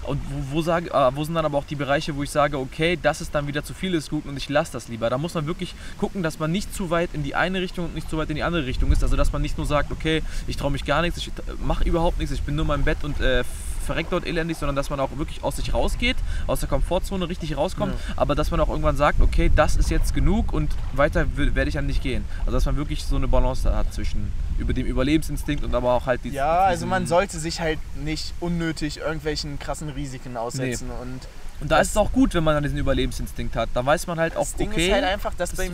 Und wo, wo, sage, äh, wo sind dann aber auch die Bereiche, wo ich sage, okay, das ist dann wieder zu viel ist gut und ich lasse das lieber. Da muss man wirklich gucken, dass man nicht zu weit in die eine Richtung und nicht zu weit in die andere Richtung ist. Also dass man nicht nur sagt, okay, ich traue mich gar nichts, ich mache überhaupt nichts, ich bin nur in meinem Bett und äh, verreckt dort elendig, sondern dass man auch wirklich aus sich rausgeht, aus der Komfortzone richtig rauskommt, aber dass man auch irgendwann sagt, okay, das ist jetzt genug und weiter werde ich dann nicht gehen. Also dass man wirklich so eine Balance hat zwischen über dem Überlebensinstinkt und aber auch halt die, ja, also man sollte sich halt nicht unnötig irgendwelchen krassen Risiken aussetzen und Und da ist es auch gut, wenn man dann diesen Überlebensinstinkt hat. Da weiß man halt auch, Ding okay, ist halt einfach, dass das bei,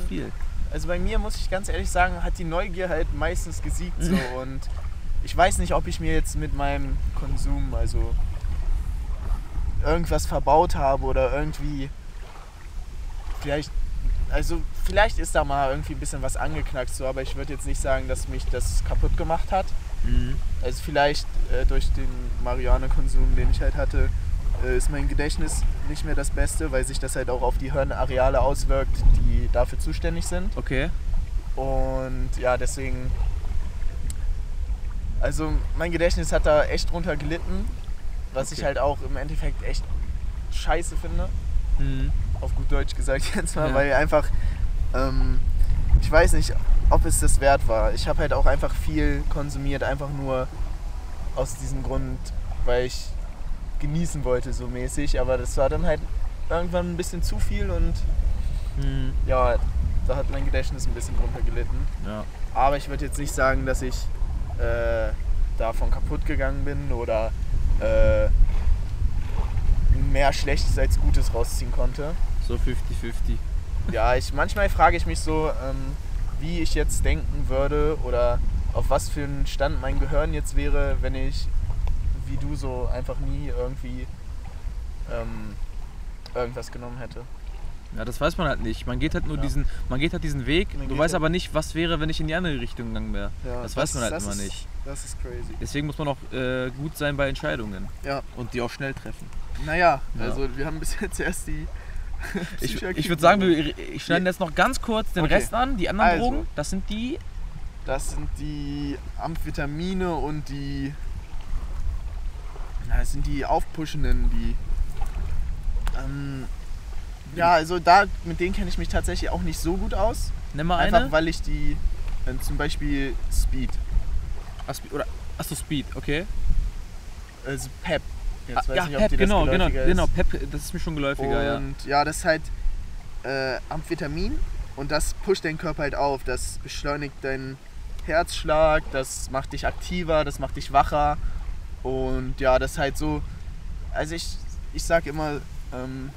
also bei mir, muss ich ganz ehrlich sagen, hat die Neugier halt meistens gesiegt so und ich weiß nicht, ob ich mir jetzt mit meinem Konsum, also irgendwas verbaut habe oder irgendwie vielleicht, also vielleicht ist da mal irgendwie ein bisschen was angeknackst so, aber ich würde jetzt nicht sagen, dass mich das kaputt gemacht hat. Mhm. Also vielleicht äh, durch den Marihuana-Konsum, den ich halt hatte, äh, ist mein Gedächtnis nicht mehr das Beste, weil sich das halt auch auf die Hirnareale auswirkt, die dafür zuständig sind. Okay. Und ja, deswegen. Also mein Gedächtnis hat da echt drunter gelitten, was ich Okay. halt auch im Endeffekt echt scheiße finde, Mhm. auf gut Deutsch gesagt jetzt mal, Ja. weil einfach, ähm, ich weiß nicht, ob es das wert war. Ich habe halt auch einfach viel konsumiert, einfach nur aus diesem Grund, weil ich genießen wollte so mäßig, aber das war dann halt irgendwann ein bisschen zu viel und Mhm. ja, da hat mein Gedächtnis ein bisschen drunter gelitten. Ja. Aber ich würde jetzt nicht sagen, dass ich äh, davon kaputt gegangen bin oder äh, mehr Schlechtes als Gutes rausziehen konnte. So 50-50. Ja, ich, manchmal frage ich mich so, ähm, wie ich jetzt denken würde oder auf was für einen Stand mein Gehirn jetzt wäre, wenn ich, wie du, so einfach nie irgendwie ähm, irgendwas genommen hätte. Ja, das weiß man halt nicht. Man geht halt nur Ja. diesen, man geht halt diesen Weg. Du weißt halt- aber nicht, was wäre, wenn ich in die andere Richtung gegangen wäre. Ja, das weiß man halt das immer ist, nicht. Das ist crazy. Deswegen muss man auch äh, gut sein bei Entscheidungen Ja. und die auch schnell treffen. Naja, Ja. also wir haben bis jetzt erst die. Ich, ich würde sagen, wir ich schneiden jetzt noch ganz kurz den Okay. Rest an. Die anderen Also. Drogen, das sind die. Das sind die Amphetamine und die. Na, das sind die aufpushenden, die. Ähm, ja, also da mit denen kenne ich mich tatsächlich auch nicht so gut aus. Nimm mal Einfach eine. weil ich die. ähm, zum Beispiel Speed, Aspi oder Achso, Speed, okay. also Pep. Jetzt Ah, weiß ja, nicht, ob Pep, dir das genau, genau, ist. genau. Pep, das ist mir schon geläufiger, ja. Und ja. das ist halt äh, Amphetamin und das pusht deinen Körper halt auf. Das beschleunigt deinen Herzschlag, das macht dich aktiver, das macht dich wacher. Und ja, das ist halt so. Also ich, ich sag immer, ähm,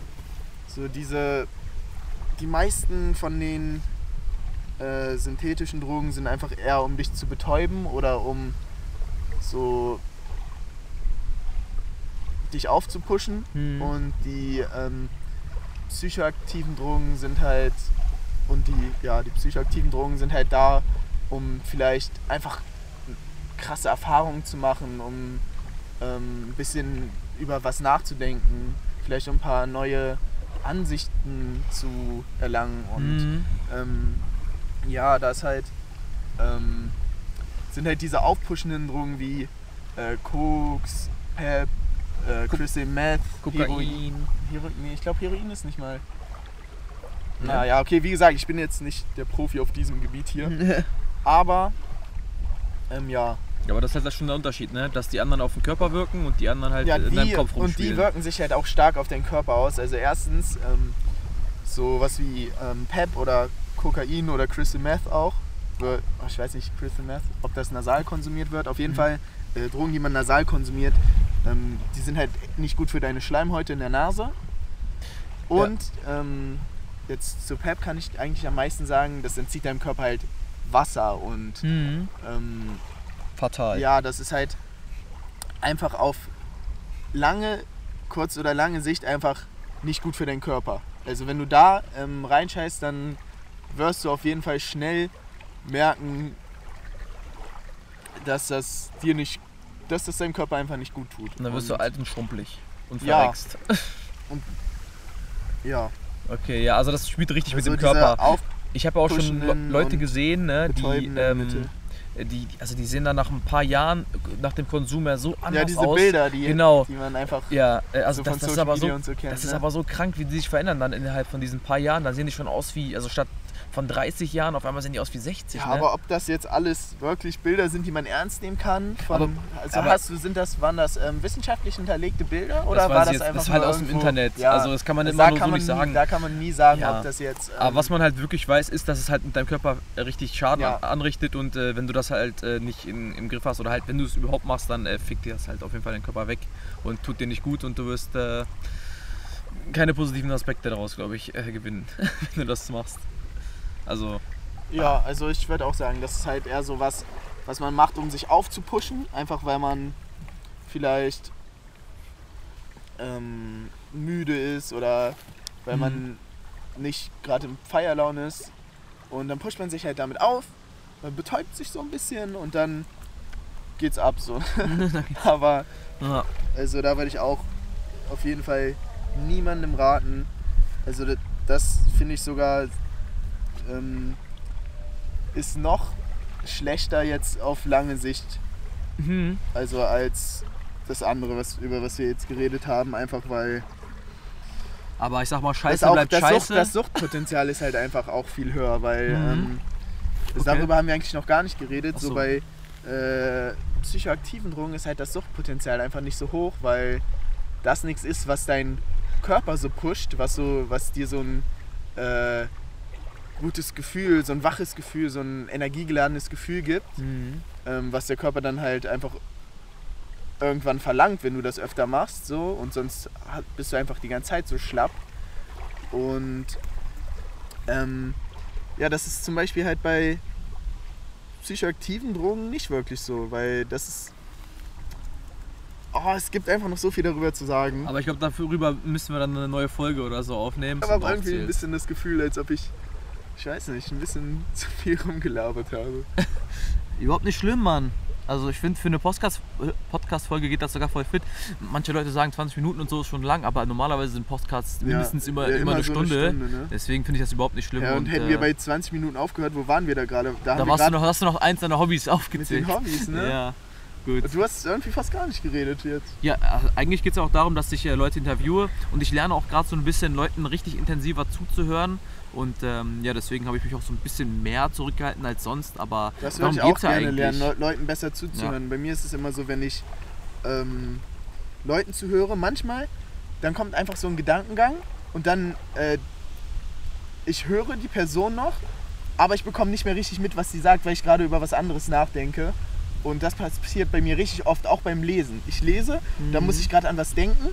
so diese. Die meisten von den äh, synthetischen Drogen sind einfach eher um dich zu betäuben oder um so dich aufzupuschen. Hm. Und die ähm, psychoaktiven Drogen sind halt und die ja die psychoaktiven Drogen sind halt da, um vielleicht einfach krasse Erfahrungen zu machen, um ähm, ein bisschen über was nachzudenken, vielleicht um ein paar neue Ansichten zu erlangen und Mhm. ähm, ja, da ist halt ähm, sind halt diese aufpushenden Drogen wie äh, Koks, Pep, äh, Crystal Meth, Heroin. Kokain. Hero nee, ich glaube Heroin ist nicht mal. Ja. Na ja, okay, wie gesagt, ich bin jetzt nicht der Profi auf diesem Gebiet hier, aber ähm, ja, Ja, aber das ist halt schon der Unterschied, ne? Dass die anderen auf den Körper wirken und die anderen halt Ja, in deinem die, Kopf und rumspielen. die wirken sich halt auch stark auf den Körper aus. Also erstens ähm, so was wie ähm, Pep oder Kokain oder Crystal Meth auch. Oh, Ich weiß nicht, Crystal Meth, ob das nasal konsumiert wird. Auf jeden Mhm. Fall äh, Drogen, die man nasal konsumiert, ähm, die sind halt nicht gut für deine Schleimhäute in der Nase. Und ähm, jetzt zu Pep kann ich eigentlich am meisten sagen, das entzieht deinem Körper halt Wasser und Mhm. ähm, Fatal. ja, das ist halt einfach auf lange, kurz oder lange Sicht einfach nicht gut für deinen Körper. Also wenn du da ähm, reinscheißt, dann wirst du auf jeden Fall schnell merken, dass das dir nicht, dass das deinem Körper einfach nicht gut tut. Und dann wirst du Und, alt und schrumpelig und Ja. verreckst. Ja, Okay, ja, also das spielt richtig also mit dem Körper. Auf Ich habe auch schon Le Leute und gesehen, ne, die, ähm. Die, also die sehen dann nach ein paar Jahren, nach dem Konsum ja so anders ja, diese aus. Bilder, die, Genau. die man einfach Ja, äh, also so das, das ist aber so, so kennt. das ist ne? aber so krank, wie die sich verändern dann innerhalb von diesen paar Jahren. Da sehen die schon aus wie, also statt von 30 Jahren, auf einmal sehen die aus wie 60. Ja, ne? aber ob das jetzt alles wirklich Bilder sind, die man ernst nehmen kann, von, Aber- also aber- hast du, sind das, waren das ähm, wissenschaftlich hinterlegte Bilder oder das war das jetzt, einfach das ist halt aus dem Internet. Ja, Also das kann man immer da nur kann so man nicht nie, sagen. Da kann man nie sagen, Ja. ob das jetzt. Ähm, Aber was man halt wirklich weiß, ist, dass es halt mit deinem Körper richtig Schaden Ja. an- anrichtet und äh, wenn du das halt äh, nicht in, im Griff hast oder halt wenn du es überhaupt machst, dann äh, fickt dir das halt auf jeden Fall deinen Körper weg und tut dir nicht gut und du wirst äh, keine positiven Aspekte daraus, glaube ich, äh, gewinnen, wenn du das machst. Also, Ja, also ich würde auch sagen, das ist halt eher so was, was man macht, um sich aufzupushen, einfach weil man vielleicht ähm, müde ist oder weil Mhm. man nicht gerade im Feierlaune ist. Und dann pusht man sich halt damit auf, man betäubt sich so ein bisschen und dann geht's ab so. Aber ja. also da würde ich auch auf jeden Fall niemandem raten. Also das, das finde ich sogar ähm, ist noch schlechter jetzt auf lange Sicht, Mhm. also als das andere, was, über was wir jetzt geredet haben, einfach weil Aber ich sag mal, Scheiße auch, bleibt das, Scheiße. Sucht, das Suchtpotenzial ist halt einfach auch viel höher, weil Mhm. ähm, Okay. darüber haben wir eigentlich noch gar nicht geredet. Ach So so. bei äh, psychoaktiven Drogen ist halt das Suchtpotenzial einfach nicht so hoch, weil das nichts ist, was dein Körper so pusht, was, so, was dir so ein äh, gutes Gefühl, so ein waches Gefühl, so ein energiegeladenes Gefühl gibt, Mhm. ähm, was der Körper dann halt einfach irgendwann verlangt, wenn du das öfter machst, so und sonst bist du einfach die ganze Zeit so schlapp. Und ähm, ja, das ist zum Beispiel halt bei psychoaktiven Drogen nicht wirklich so, weil das ist. Oh, es gibt einfach noch so viel darüber zu sagen. Aber ich glaube, darüber müssen wir dann eine neue Folge oder so aufnehmen. Aber zum habe irgendwie ein bisschen das Gefühl, als ob ich, ich weiß nicht, ein bisschen zu viel rumgelabert habe. Überhaupt nicht schlimm, Mann. Also ich finde, für eine Podcast- äh, Podcast-Folge geht das sogar voll fit. Manche Leute sagen 20 Minuten und so ist schon lang, aber normalerweise sind Podcasts mindestens Ja, immer, ja, immer, eine so Stunde. ne? Deswegen finde ich das überhaupt nicht schlimm. Ja, und, hätten äh, wir bei 20 Minuten aufgehört, wo waren wir da gerade? Da, da warst du noch, hast du noch eins deiner Hobbys mit aufgezählt. den Hobbys, ne? Ja, gut. Du hast irgendwie fast gar nicht geredet jetzt. Ja, äh, eigentlich geht es ja auch darum, dass ich äh, Leute interviewe und ich lerne auch gerade so ein bisschen Leuten richtig intensiver zuzuhören. Und ähm, ja, deswegen habe ich mich auch so ein bisschen mehr zurückgehalten als sonst. Aber Das würde ich auch ja gerne eigentlich. lernen, Le Leuten besser zuzuhören. Bei mir ist es immer so, wenn ich ähm, Leuten zuhöre, manchmal, dann kommt einfach so ein Gedankengang und dann, äh, ich höre die Person noch, aber ich bekomme nicht mehr richtig mit, was sie sagt, weil ich gerade über was anderes nachdenke. Und das passiert bei mir richtig oft, auch beim Lesen. Ich lese, da muss ich gerade an was denken.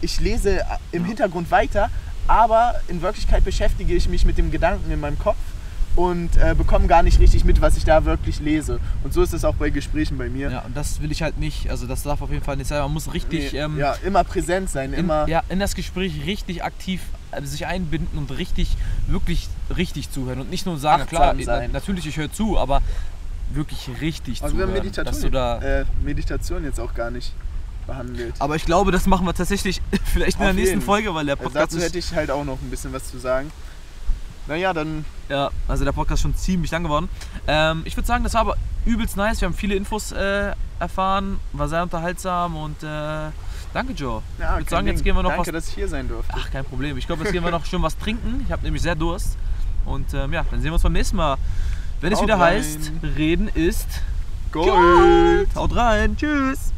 Ich lese äh, im Hintergrund weiter, aber in Wirklichkeit beschäftige ich mich mit dem Gedanken in meinem Kopf und äh, bekomme gar nicht richtig mit, was ich da wirklich lese. Und so ist es auch bei Gesprächen bei mir. Ja, und das will ich halt nicht. Also das darf auf jeden Fall nicht sein. Man muss richtig Nee, ähm, ja, immer präsent sein, in, immer. ja, in das Gespräch richtig aktiv äh, sich einbinden und richtig, wirklich richtig zuhören. Und nicht nur sagen, Achtsam klar, sein. na, natürlich, ich höre zu, aber wirklich richtig Also zuhören. Meditation, dass du da, äh, Meditation jetzt auch gar nicht behandelt. aber ich glaube, das machen wir tatsächlich vielleicht in der Auf nächsten jeden. Folge, weil der Also Podcast dazu hätte ich halt auch noch ein bisschen was zu sagen. Naja, dann Ja, also der Podcast ist schon ziemlich lang geworden. Ähm, ich würde sagen, das war aber übelst nice. Wir haben viele Infos äh, erfahren, war sehr unterhaltsam und äh, danke Joe. ja, ich würde sagen, jetzt Ding. gehen wir noch Danke, was. dass ich hier sein durfte. Ach, kein Problem. Ich glaube, jetzt gehen wir noch schön was trinken. Ich habe nämlich sehr Durst. Und ähm, ja, dann sehen wir uns beim nächsten Mal. Wenn es Haut wieder rein. heißt, reden ist Gold. Haut rein. Tschüss.